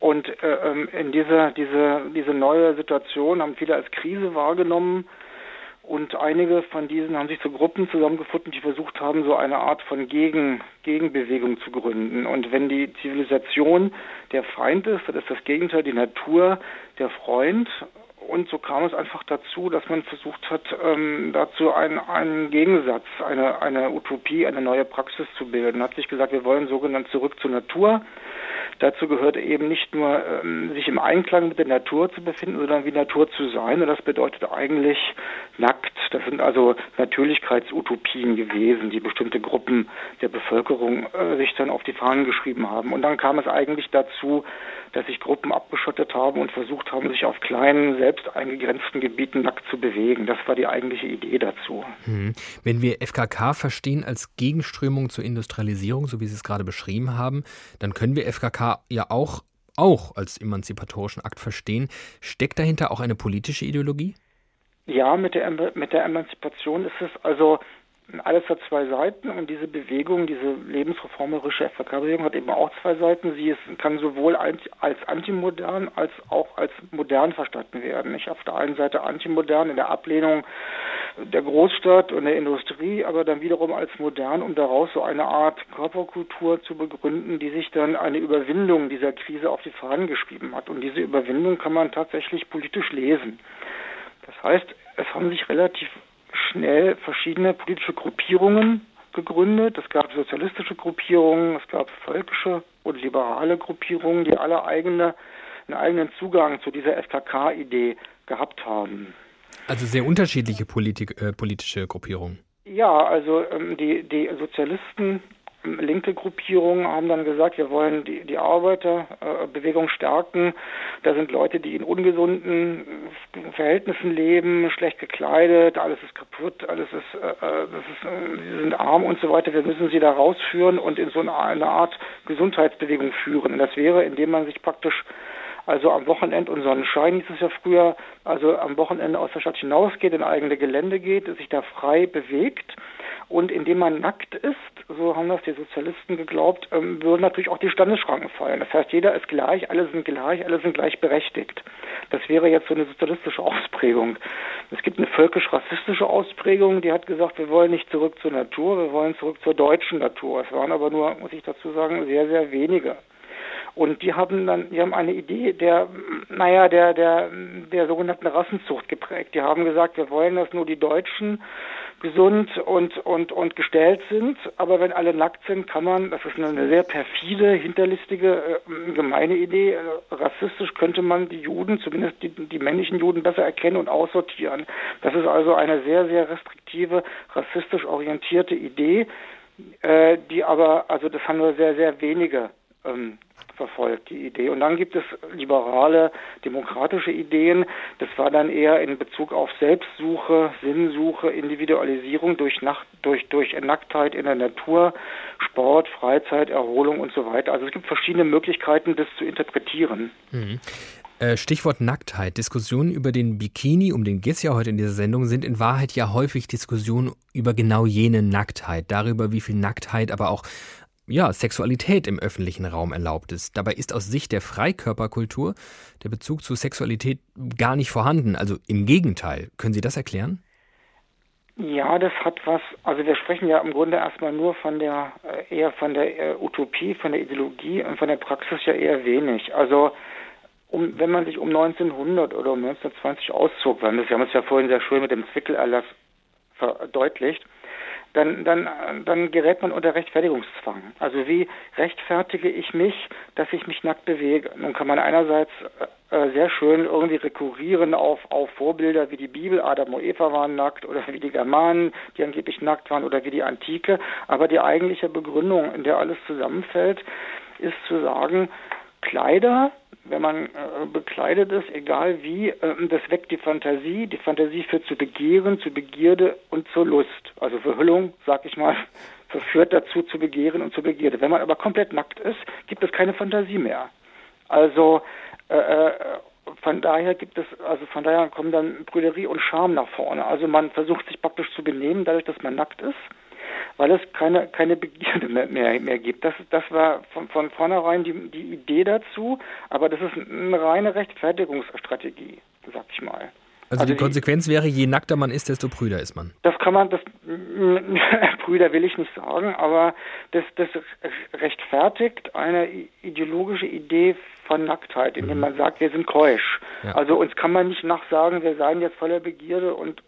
Und äh, ähm, in dieser diese, diese neue Situation haben viele als Krise wahrgenommen und einige von diesen haben sich zu Gruppen zusammengefunden, die versucht haben, so eine Art von Gegen, Gegenbewegung zu gründen. Und wenn die Zivilisation der Feind ist, dann ist das Gegenteil die Natur der Freund. Und so kam es einfach dazu, dass man versucht hat, ähm, dazu einen, einen Gegensatz, eine, eine Utopie, eine neue Praxis zu bilden. Hat sich gesagt, wir wollen sogenannt zurück zur Natur. Dazu gehört eben nicht nur, ähm, sich im Einklang mit der Natur zu befinden, sondern wie Natur zu sein. Und das bedeutet eigentlich nackt. Das sind also Natürlichkeitsutopien gewesen, die bestimmte Gruppen der Bevölkerung äh, sich dann auf die Fahnen geschrieben haben. Und dann kam es eigentlich dazu, dass sich Gruppen abgeschottet haben und versucht haben, sich auf kleinen, selbst eingegrenzten Gebieten nackt zu bewegen. Das war die eigentliche Idee dazu. Hm. Wenn wir FKK verstehen als Gegenströmung zur Industrialisierung, so wie Sie es gerade beschrieben haben, dann können wir FKK ja auch, auch als emanzipatorischen Akt verstehen. Steckt dahinter auch eine politische Ideologie? Ja, mit der, mit der Emanzipation ist es also alles hat zwei Seiten und diese Bewegung, diese lebensreformerische FKK-Bewegung hat eben auch zwei Seiten. Sie ist, kann sowohl als, antimodern als auch als modern verstanden werden. Nicht auf der einen Seite antimodern in der Ablehnung der Großstadt und der Industrie, aber dann wiederum als modern, um daraus so eine Art Körperkultur zu begründen, die sich dann eine Überwindung dieser Krise auf die Fahnen geschrieben hat. Und diese Überwindung kann man tatsächlich politisch lesen. Das heißt, es haben sich relativ schnell verschiedene politische Gruppierungen gegründet. Es gab sozialistische Gruppierungen, es gab völkische und liberale Gruppierungen, die alle eigene, einen eigenen Zugang zu dieser FKK-Idee gehabt haben. Also sehr unterschiedliche Politik, äh, politische Gruppierungen. Ja, also ähm, die, die Sozialisten linke Gruppierungen haben dann gesagt, wir wollen die, die Arbeiterbewegung stärken. Da sind Leute, die in ungesunden Verhältnissen leben, schlecht gekleidet, alles ist kaputt, alles ist, äh, äh das ist äh, sie sind arm und so weiter. Wir müssen sie da rausführen und in so eine, Art Gesundheitsbewegung führen. Das wäre, indem man sich praktisch also am Wochenende und Sonnenschein hieß es ja früher, also am Wochenende aus der Stadt hinausgeht, in eigene Gelände geht, sich da frei bewegt und indem man nackt ist, so haben das die Sozialisten geglaubt, ähm, würden natürlich auch die Standesschranken fallen. Das heißt, jeder ist gleich, alle sind gleich, alle sind gleichberechtigt. Das wäre jetzt so eine sozialistische Ausprägung. Es gibt eine völkisch-rassistische Ausprägung, die hat gesagt, wir wollen nicht zurück zur Natur, wir wollen zurück zur deutschen Natur. Es waren aber nur, muss ich dazu sagen, sehr, sehr wenige. Und die haben dann, die haben eine Idee der, naja, der, der, der sogenannten Rassenzucht geprägt. Die haben gesagt, wir wollen, dass nur die Deutschen gesund und, und, und gestellt sind, aber wenn alle nackt sind, kann man, das ist eine sehr perfide, hinterlistige, äh, gemeine Idee, äh, rassistisch könnte man die Juden, zumindest die, die männlichen Juden, besser erkennen und aussortieren. Das ist also eine sehr, sehr restriktive, rassistisch orientierte Idee, äh, die aber, also das haben nur sehr, sehr wenige ähm, verfolgt, die Idee. Und dann gibt es liberale, demokratische Ideen. Das war dann eher in Bezug auf Selbstsuche, Sinnsuche, Individualisierung durch, Nacht, durch, durch Nacktheit in der Natur, Sport, Freizeit, Erholung und so weiter. Also es gibt verschiedene Möglichkeiten, das zu interpretieren. Mhm. Äh, Stichwort Nacktheit. Diskussionen über den Bikini, um den geht es ja heute in dieser Sendung, sind in Wahrheit ja häufig Diskussionen über genau jene Nacktheit. Darüber, wie viel Nacktheit aber auch ja, Sexualität im öffentlichen Raum erlaubt ist. Dabei ist aus Sicht der Freikörperkultur der Bezug zu Sexualität gar nicht vorhanden. Also im Gegenteil. Können Sie das erklären? Ja, das hat was, also wir sprechen ja im Grunde erstmal nur von der, äh, eher von der äh, Utopie, von der Ideologie und von der Praxis ja eher wenig. Also um, wenn man sich um 1900 oder um 1920 auszog, weil wir haben es ja vorhin sehr schön mit dem Zwickelerlass verdeutlicht, dann, dann, dann gerät man unter Rechtfertigungszwang. Also wie rechtfertige ich mich, dass ich mich nackt bewege? Nun kann man einerseits äh, sehr schön irgendwie rekurrieren auf, auf Vorbilder wie die Bibel, Adam und Eva waren nackt oder wie die Germanen, die angeblich nackt waren oder wie die Antike. Aber die eigentliche Begründung, in der alles zusammenfällt, ist zu sagen, Kleider wenn man äh, bekleidet ist, egal wie, äh, das weckt die Fantasie. Die Fantasie führt zu Begehren, zu Begierde und zur Lust. Also Verhüllung, sag ich mal, verführt dazu zu Begehren und zu Begierde. Wenn man aber komplett nackt ist, gibt es keine Fantasie mehr. Also äh, äh von daher gibt es, also von daher kommen dann Brüderie und Scham nach vorne. Also man versucht sich praktisch zu benehmen, dadurch, dass man nackt ist weil es keine, keine Begierde mehr, mehr, gibt. Das, das war von, von vornherein die, die Idee dazu, aber das ist eine reine Rechtfertigungsstrategie, sag ich mal. Also, also die Konsequenz wäre, je nackter man ist, desto prüder ist man. Das kann man, das prüder will ich nicht sagen, aber das, das rechtfertigt eine ideologische Idee von Nacktheit, indem mhm. man sagt, wir sind keusch. Ja. Also uns kann man nicht nachsagen, wir seien jetzt voller Begierde und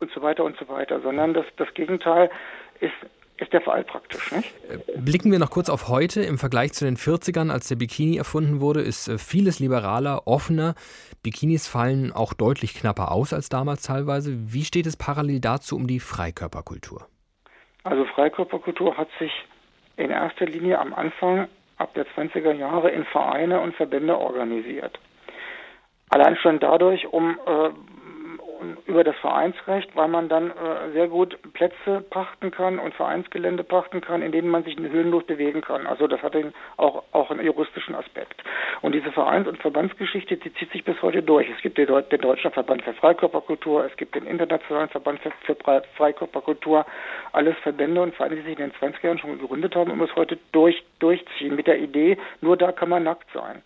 und so weiter und so weiter, sondern das, das Gegenteil ist ist der Fall praktisch. Nicht? Äh, blicken wir noch kurz auf heute. Im Vergleich zu den 40ern, als der Bikini erfunden wurde, ist äh, vieles liberaler, offener. Bikinis fallen auch deutlich knapper aus als damals teilweise. Wie steht es parallel dazu um die Freikörperkultur? Also Freikörperkultur hat sich in erster Linie am Anfang ab der 20er Jahre in Vereine und Verbände organisiert. Allein schon dadurch, um äh, über das Vereinsrecht, weil man dann äh, sehr gut Plätze pachten kann und Vereinsgelände pachten kann, in denen man sich höhenlos bewegen kann. Also das hat auch, auch einen juristischen Aspekt. Und diese Vereins- und Verbandsgeschichte, die zieht sich bis heute durch. Es gibt den, den Deutschen Verband für Freikörperkultur, es gibt den Internationalen Verband für, für Freikörperkultur, alles Verbände und Vereine, die sich in den 20er Jahren schon gegründet haben und bis heute durch, durchziehen mit der Idee, nur da kann man nackt sein.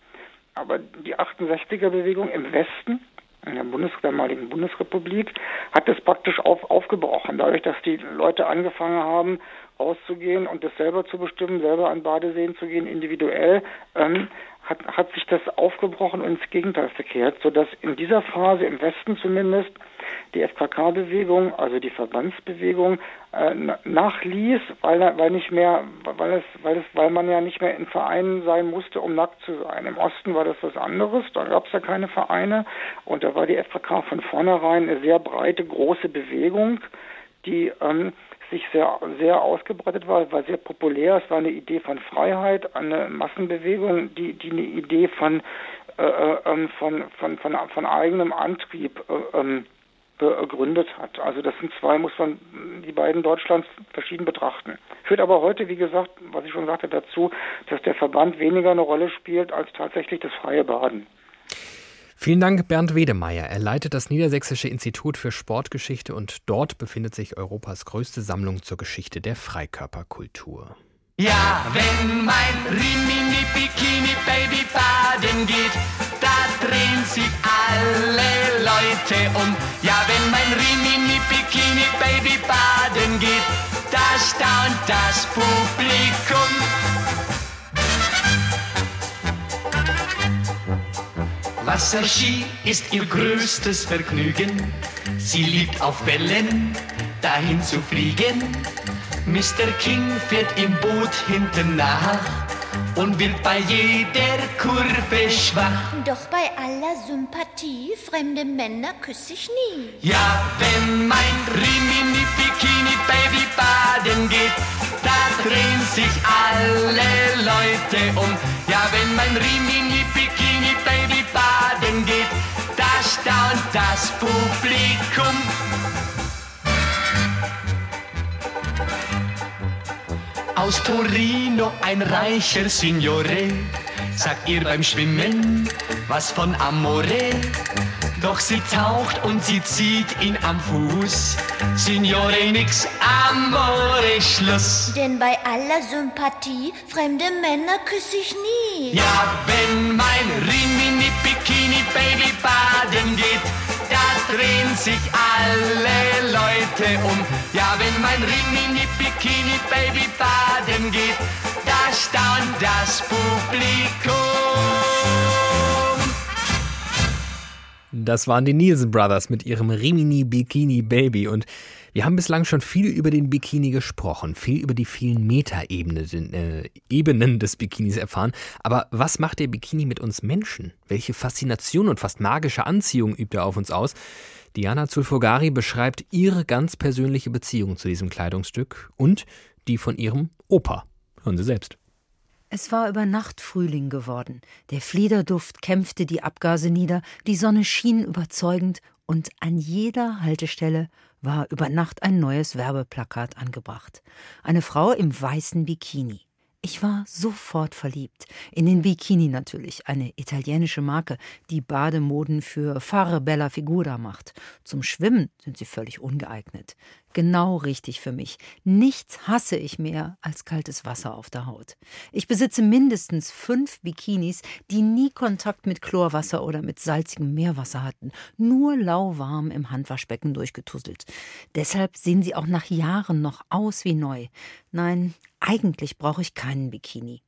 Aber die 68er-Bewegung im Westen, in der Bundes damaligen Bundesrepublik, hat es praktisch auf, aufgebrochen, dadurch, dass die Leute angefangen haben, rauszugehen und das selber zu bestimmen, selber an Badeseen zu gehen, individuell, ähm, hat, hat sich das aufgebrochen und ins Gegenteil verkehrt, sodass in dieser Phase im Westen zumindest die FKK-Bewegung, also die Verbandsbewegung, äh, nachließ, weil, weil nicht mehr, weil es, weil es, weil man ja nicht mehr in Vereinen sein musste, um nackt zu sein. Im Osten war das was anderes, da gab es ja keine Vereine und da war die FKK von vornherein eine sehr breite, große Bewegung, die ähm, sich sehr, sehr ausgebreitet war, war sehr populär. Es war eine Idee von Freiheit, eine Massenbewegung, die, die eine Idee von, äh, äh ähm, von, von, von, von, eigenem Antrieb äh, begründet hat. Also das sind zwei, muss man die beiden Deutschlands verschieden betrachten. Führt aber heute, wie gesagt, was ich schon sagte, dazu, dass der Verband weniger eine Rolle spielt als tatsächlich das freie Baden. Vielen Dank, Bernd Wedemeyer. Er leitet das Niedersächsische Institut für Sportgeschichte und dort befindet sich Europas größte Sammlung zur Geschichte der Freikörperkultur. Ja, wenn mein Rimini Bikini Baby baden geht, da drehen sich alle Leute um. Ja, wenn mein Rimini Bikini Baby baden geht, da staunt das Publikum. Wasserski ist ihr größtes Vergnügen. Sie liebt auf Wellen dahin zu fliegen. Mr. King fährt im Boot hinten nach und wird bei jeder Kurve schwach. Doch bei aller Sympathie fremde Männer küsse ich nie. Ja, wenn mein Rimini Bikini Baby baden geht, da drehen sich alle Leute um. Ja, wenn mein Rimini Bikini Baby baden geht, da staunt das Publikum. Aus Torino ein reicher Signore, sagt ihr beim Schwimmen was von Amore. Doch sie taucht und sie zieht ihn am Fuß. Signore, nix Amore, Schluss. Denn bei aller Sympathie fremde Männer küsse ich nie. Ja, wenn mein Rimini Bikini Baby baden geht, da drehen sich alle Leute um. Ja, wenn mein Rimini Bikini Baby baden geht, da staunt das Publikum. Das waren die Nielsen Brothers mit ihrem Rimini Bikini Baby und wir haben bislang schon viel über den Bikini gesprochen, viel über die vielen Metaebenen äh, Ebenen des Bikinis erfahren. Aber was macht der Bikini mit uns Menschen? Welche Faszination und fast magische Anziehung übt er auf uns aus? Diana Zulfogari beschreibt ihre ganz persönliche Beziehung zu diesem Kleidungsstück und die von ihrem Opa. Hören Sie selbst. Es war über Nacht Frühling geworden. Der Fliederduft kämpfte die Abgase nieder, die Sonne schien überzeugend und an jeder Haltestelle war über Nacht ein neues Werbeplakat angebracht. Eine Frau im weißen Bikini. Ich war sofort verliebt. In den Bikini natürlich, eine italienische Marke, die Bademoden für Fare Bella Figura macht. Zum Schwimmen sind sie völlig ungeeignet. Genau richtig für mich. Nichts hasse ich mehr als kaltes Wasser auf der Haut. Ich besitze mindestens fünf Bikinis, die nie Kontakt mit Chlorwasser oder mit salzigem Meerwasser hatten, nur lauwarm im Handwaschbecken durchgetusselt. Deshalb sehen sie auch nach Jahren noch aus wie neu. Nein, eigentlich brauche ich keinen Bikini.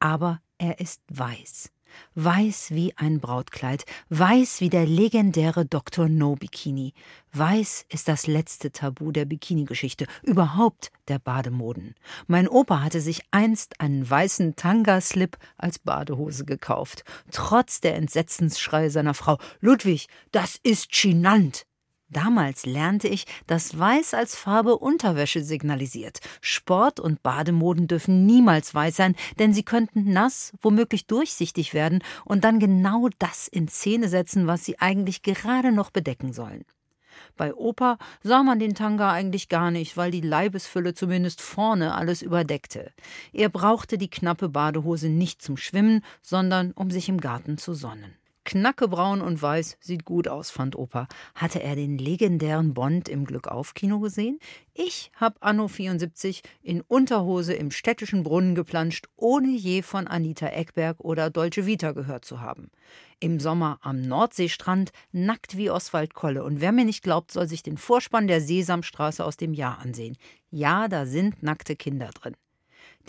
Aber er ist weiß. Weiß wie ein Brautkleid, weiß wie der legendäre Dr. No Bikini. Weiß ist das letzte Tabu der Bikini-Geschichte, überhaupt der Bademoden. Mein Opa hatte sich einst einen weißen Tanga-Slip als Badehose gekauft, trotz der Entsetzensschreie seiner Frau. Ludwig, das ist chinant! Damals lernte ich, dass Weiß als Farbe Unterwäsche signalisiert. Sport- und Bademoden dürfen niemals weiß sein, denn sie könnten nass, womöglich durchsichtig werden und dann genau das in Szene setzen, was sie eigentlich gerade noch bedecken sollen. Bei Opa sah man den Tanga eigentlich gar nicht, weil die Leibesfülle zumindest vorne alles überdeckte. Er brauchte die knappe Badehose nicht zum Schwimmen, sondern um sich im Garten zu sonnen. Knackebraun und weiß sieht gut aus, fand Opa. Hatte er den legendären Bond im Glückauf-Kino gesehen? Ich hab Anno 74 in Unterhose im städtischen Brunnen geplanscht, ohne je von Anita Eckberg oder Dolce Vita gehört zu haben. Im Sommer am Nordseestrand, nackt wie Oswald Kolle. Und wer mir nicht glaubt, soll sich den Vorspann der Sesamstraße aus dem Jahr ansehen. Ja, da sind nackte Kinder drin.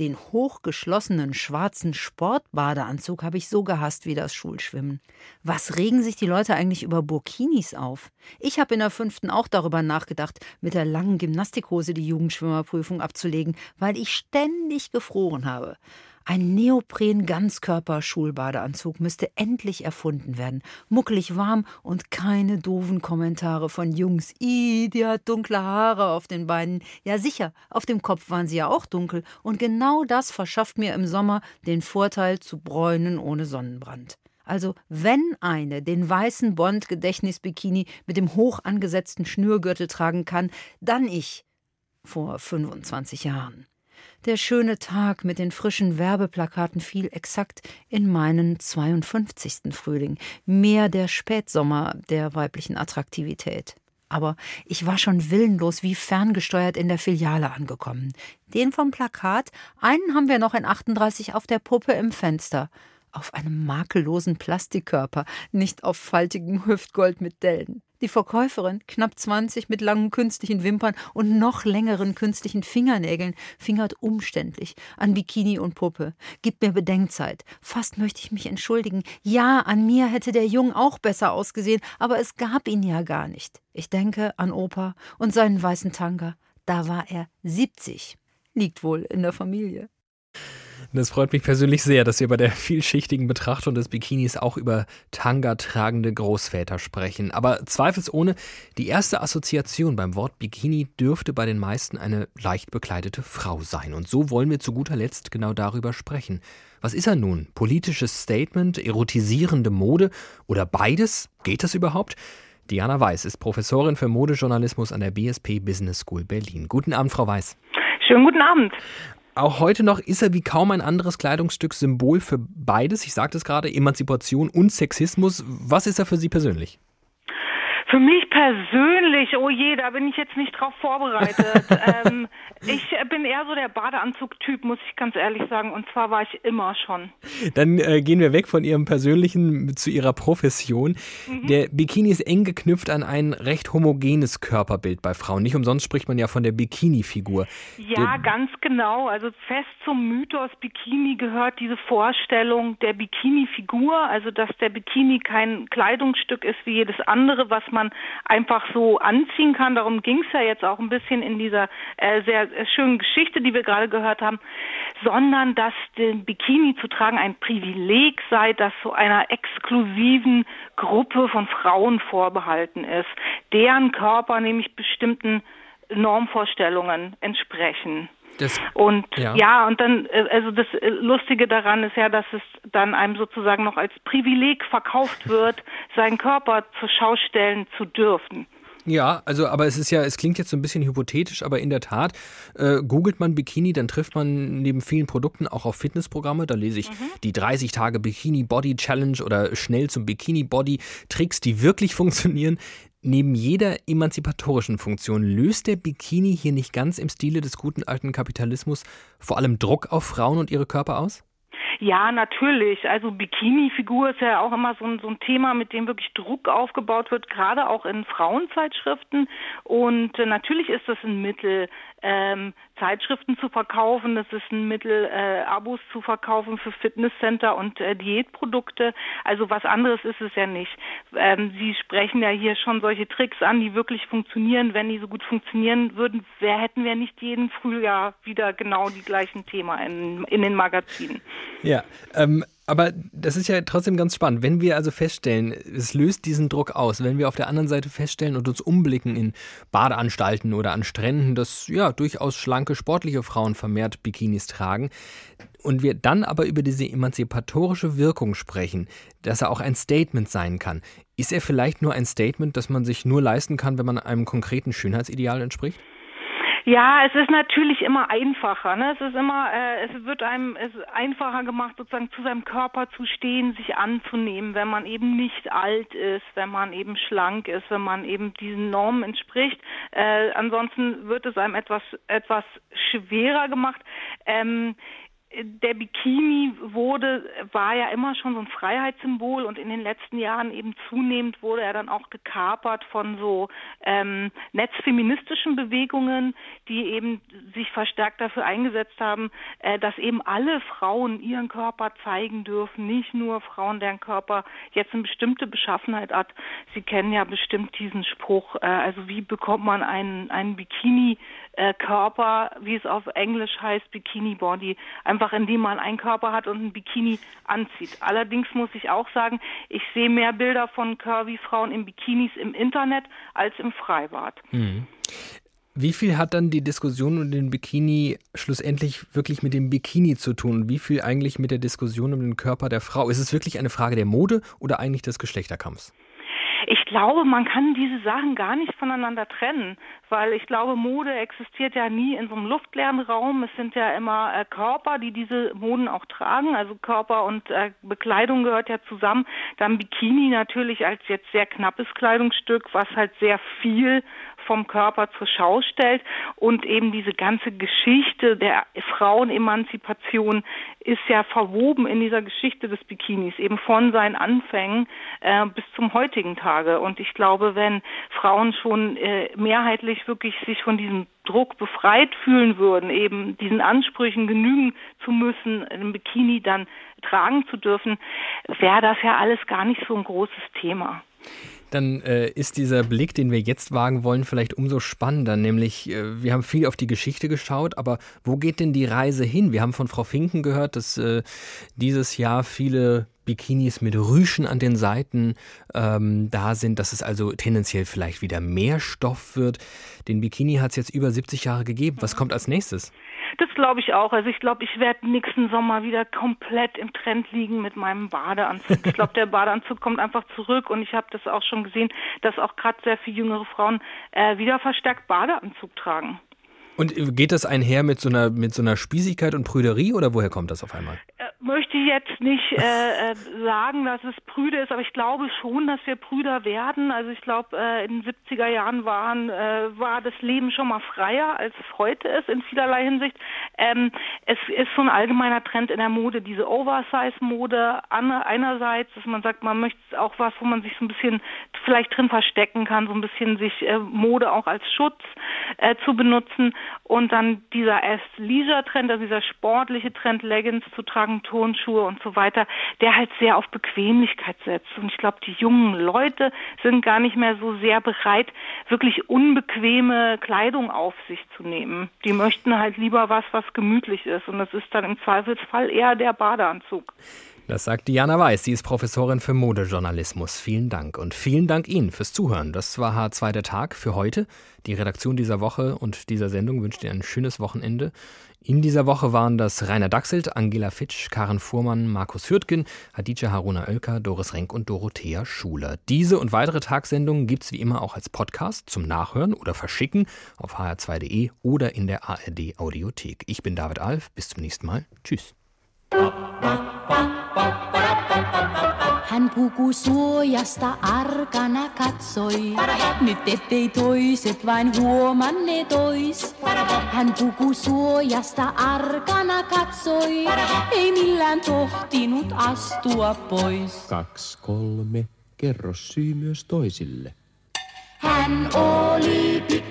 Den hochgeschlossenen schwarzen Sportbadeanzug habe ich so gehasst wie das Schulschwimmen. Was regen sich die Leute eigentlich über Burkinis auf? Ich habe in der fünften auch darüber nachgedacht, mit der langen Gymnastikhose die Jugendschwimmerprüfung abzulegen, weil ich ständig gefroren habe. Ein Neopren-Ganzkörper-Schulbadeanzug müsste endlich erfunden werden. Muckelig warm und keine doofen Kommentare von Jungs. Ih, die hat dunkle Haare auf den Beinen. Ja, sicher, auf dem Kopf waren sie ja auch dunkel. Und genau das verschafft mir im Sommer den Vorteil zu bräunen ohne Sonnenbrand. Also, wenn eine den weißen Bond-Gedächtnis-Bikini mit dem hoch angesetzten Schnürgürtel tragen kann, dann ich. Vor 25 Jahren. Der schöne Tag mit den frischen Werbeplakaten fiel exakt in meinen 52. Frühling, mehr der Spätsommer der weiblichen Attraktivität. Aber ich war schon willenlos wie ferngesteuert in der Filiale angekommen. Den vom Plakat, einen haben wir noch in 38 auf der Puppe im Fenster auf einem makellosen Plastikkörper, nicht auf faltigem Hüftgold mit Dellen. Die Verkäuferin, knapp 20, mit langen künstlichen Wimpern und noch längeren künstlichen Fingernägeln, fingert umständlich an Bikini und Puppe. Gib mir Bedenkzeit. Fast möchte ich mich entschuldigen. Ja, an mir hätte der Jung auch besser ausgesehen, aber es gab ihn ja gar nicht. Ich denke an Opa und seinen weißen Tanga. Da war er 70. Liegt wohl in der Familie. Das freut mich persönlich sehr, dass wir bei der vielschichtigen Betrachtung des Bikinis auch über Tanga tragende Großväter sprechen. Aber zweifelsohne, die erste Assoziation beim Wort Bikini dürfte bei den meisten eine leicht bekleidete Frau sein. Und so wollen wir zu guter Letzt genau darüber sprechen. Was ist er nun? Politisches Statement, erotisierende Mode oder beides? Geht das überhaupt? Diana Weiß ist Professorin für Modejournalismus an der BSP Business School Berlin. Guten Abend, Frau Weiß. Schönen guten Abend. Auch heute noch ist er wie kaum ein anderes Kleidungsstück Symbol für beides. Ich sagte es gerade, Emanzipation und Sexismus. Was ist er für Sie persönlich? Für mich persönlich, oh je, da bin ich jetzt nicht drauf vorbereitet. ähm, ich bin eher so der Badeanzug-Typ, muss ich ganz ehrlich sagen. Und zwar war ich immer schon. Dann äh, gehen wir weg von Ihrem persönlichen zu Ihrer Profession. Mhm. Der Bikini ist eng geknüpft an ein recht homogenes Körperbild bei Frauen. Nicht umsonst spricht man ja von der Bikini-Figur. Ja, der, ganz genau. Also fest zum Mythos Bikini gehört diese Vorstellung der Bikini-Figur. Also dass der Bikini kein Kleidungsstück ist wie jedes andere, was man man einfach so anziehen kann. Darum ging es ja jetzt auch ein bisschen in dieser äh, sehr schönen Geschichte, die wir gerade gehört haben, sondern dass den Bikini zu tragen ein Privileg sei, das so einer exklusiven Gruppe von Frauen vorbehalten ist, deren Körper nämlich bestimmten Normvorstellungen entsprechen. Das, und ja. ja. und dann, äh, also das äh, Lustige daran ist ja, dass es dann einem sozusagen noch als Privileg verkauft wird, seinen Körper zur Schau stellen zu dürfen. Ja, also, aber es ist ja, es klingt jetzt so ein bisschen hypothetisch, aber in der Tat, äh, googelt man Bikini, dann trifft man neben vielen Produkten auch auf Fitnessprogramme. Da lese ich mhm. die 30 Tage Bikini Body Challenge oder schnell zum Bikini Body Tricks, die wirklich funktionieren. Neben jeder emanzipatorischen Funktion löst der Bikini hier nicht ganz im Stile des guten alten Kapitalismus vor allem Druck auf Frauen und ihre Körper aus? Ja, natürlich. Also Bikini-Figur ist ja auch immer so ein, so ein Thema, mit dem wirklich Druck aufgebaut wird, gerade auch in Frauenzeitschriften. Und äh, natürlich ist das ein Mittel, ähm, Zeitschriften zu verkaufen, das ist ein Mittel, äh, Abos zu verkaufen für Fitnesscenter und äh, Diätprodukte. Also was anderes ist es ja nicht. Ähm, Sie sprechen ja hier schon solche Tricks an, die wirklich funktionieren. Wenn die so gut funktionieren würden, wer hätten wir nicht jeden Frühjahr wieder genau die gleichen Themen in, in den Magazinen. Ja, ähm, aber das ist ja trotzdem ganz spannend. Wenn wir also feststellen, es löst diesen Druck aus, wenn wir auf der anderen Seite feststellen und uns umblicken in Badeanstalten oder an Stränden, dass ja durchaus schlanke, sportliche Frauen vermehrt Bikinis tragen, und wir dann aber über diese emanzipatorische Wirkung sprechen, dass er auch ein Statement sein kann, Ist er vielleicht nur ein Statement, das man sich nur leisten kann, wenn man einem konkreten Schönheitsideal entspricht? Ja, es ist natürlich immer einfacher. Ne? Es ist immer, äh, es wird einem es ist einfacher gemacht, sozusagen zu seinem Körper zu stehen, sich anzunehmen, wenn man eben nicht alt ist, wenn man eben schlank ist, wenn man eben diesen Normen entspricht. Äh, ansonsten wird es einem etwas etwas schwerer gemacht. Ähm, der Bikini wurde, war ja immer schon so ein Freiheitssymbol und in den letzten Jahren eben zunehmend wurde er dann auch gekapert von so ähm, netzfeministischen Bewegungen, die eben sich verstärkt dafür eingesetzt haben, äh, dass eben alle Frauen ihren Körper zeigen dürfen, nicht nur Frauen, deren Körper jetzt eine bestimmte Beschaffenheit hat. Sie kennen ja bestimmt diesen Spruch, äh, also wie bekommt man einen, einen Bikini-Körper, wie es auf Englisch heißt, Bikini Body, einfach indem man einen Körper hat und ein Bikini anzieht. Allerdings muss ich auch sagen, ich sehe mehr Bilder von Curvy-Frauen in Bikinis im Internet als im Freibad. Hm. Wie viel hat dann die Diskussion um den Bikini schlussendlich wirklich mit dem Bikini zu tun? Wie viel eigentlich mit der Diskussion um den Körper der Frau? Ist es wirklich eine Frage der Mode oder eigentlich des Geschlechterkampfs? Ich glaube, man kann diese Sachen gar nicht voneinander trennen, weil ich glaube, Mode existiert ja nie in so einem luftleeren Raum. Es sind ja immer äh, Körper, die diese Moden auch tragen. Also Körper und äh, Bekleidung gehört ja zusammen. Dann Bikini natürlich als jetzt sehr knappes Kleidungsstück, was halt sehr viel vom Körper zur Schau stellt und eben diese ganze Geschichte der Frauenemanzipation ist ja verwoben in dieser Geschichte des Bikinis, eben von seinen Anfängen äh, bis zum heutigen Tage. Und ich glaube, wenn Frauen schon äh, mehrheitlich wirklich sich von diesem Druck befreit fühlen würden, eben diesen Ansprüchen genügen zu müssen, ein Bikini dann tragen zu dürfen, wäre das ja alles gar nicht so ein großes Thema dann äh, ist dieser Blick, den wir jetzt wagen wollen, vielleicht umso spannender. Nämlich, äh, wir haben viel auf die Geschichte geschaut, aber wo geht denn die Reise hin? Wir haben von Frau Finken gehört, dass äh, dieses Jahr viele Bikinis mit Rüschen an den Seiten ähm, da sind, dass es also tendenziell vielleicht wieder mehr Stoff wird. Den Bikini hat es jetzt über 70 Jahre gegeben. Was kommt als nächstes? Das glaube ich auch. Also ich glaube, ich werde nächsten Sommer wieder komplett im Trend liegen mit meinem Badeanzug. Ich glaube, der Badeanzug kommt einfach zurück und ich habe das auch schon gesehen, dass auch gerade sehr viele jüngere Frauen äh, wieder verstärkt Badeanzug tragen. Und geht das einher mit so einer mit so einer Spießigkeit und Prüderie oder woher kommt das auf einmal? Äh, möchte ich jetzt nicht äh, äh, sagen, dass es prüde ist, aber ich glaube schon, dass wir Brüder werden. Also ich glaube, äh, in den 70er Jahren waren, äh, war das Leben schon mal freier, als es heute ist, in vielerlei Hinsicht. Ähm, es ist so ein allgemeiner Trend in der Mode, diese Oversize-Mode einerseits, dass man sagt, man möchte auch was, wo man sich so ein bisschen vielleicht drin verstecken kann, so ein bisschen sich äh, Mode auch als Schutz zu benutzen und dann dieser Leisure-Trend, also dieser sportliche Trend, Leggings zu tragen, Turnschuhe und so weiter, der halt sehr auf Bequemlichkeit setzt. Und ich glaube, die jungen Leute sind gar nicht mehr so sehr bereit, wirklich unbequeme Kleidung auf sich zu nehmen. Die möchten halt lieber was, was gemütlich ist. Und das ist dann im Zweifelsfall eher der Badeanzug. Das sagt Diana Weiß. Sie ist Professorin für Modejournalismus. Vielen Dank. Und vielen Dank Ihnen fürs Zuhören. Das war H2 der Tag für heute. Die Redaktion dieser Woche und dieser Sendung wünscht Ihnen ein schönes Wochenende. In dieser Woche waren das Rainer Dachselt, Angela Fitsch, Karen Fuhrmann, Markus Hürtgen, Hadija Haruna Oelker, Doris Renk und Dorothea Schuler. Diese und weitere Tagsendungen gibt es wie immer auch als Podcast zum Nachhören oder Verschicken auf hr2.de oder in der ARD Audiothek. Ich bin David Alf. Bis zum nächsten Mal. Tschüss. Hän puku suojasta arkana katsoi, nyt ettei toiset vain huomanne tois. Hän puku suojasta arkana katsoi, ei millään tohtinut astua pois. Kaksi, kolme, kerro syy myös toisille. Hän oli pikku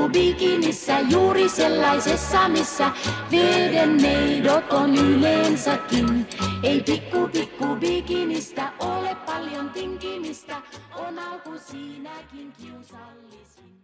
pikku bikinissä, juuri sellaisessa, missä veden neidot on yleensäkin. Ei pikku pikku bikinistä ole paljon tinkimistä, on alku siinäkin kiusallisin.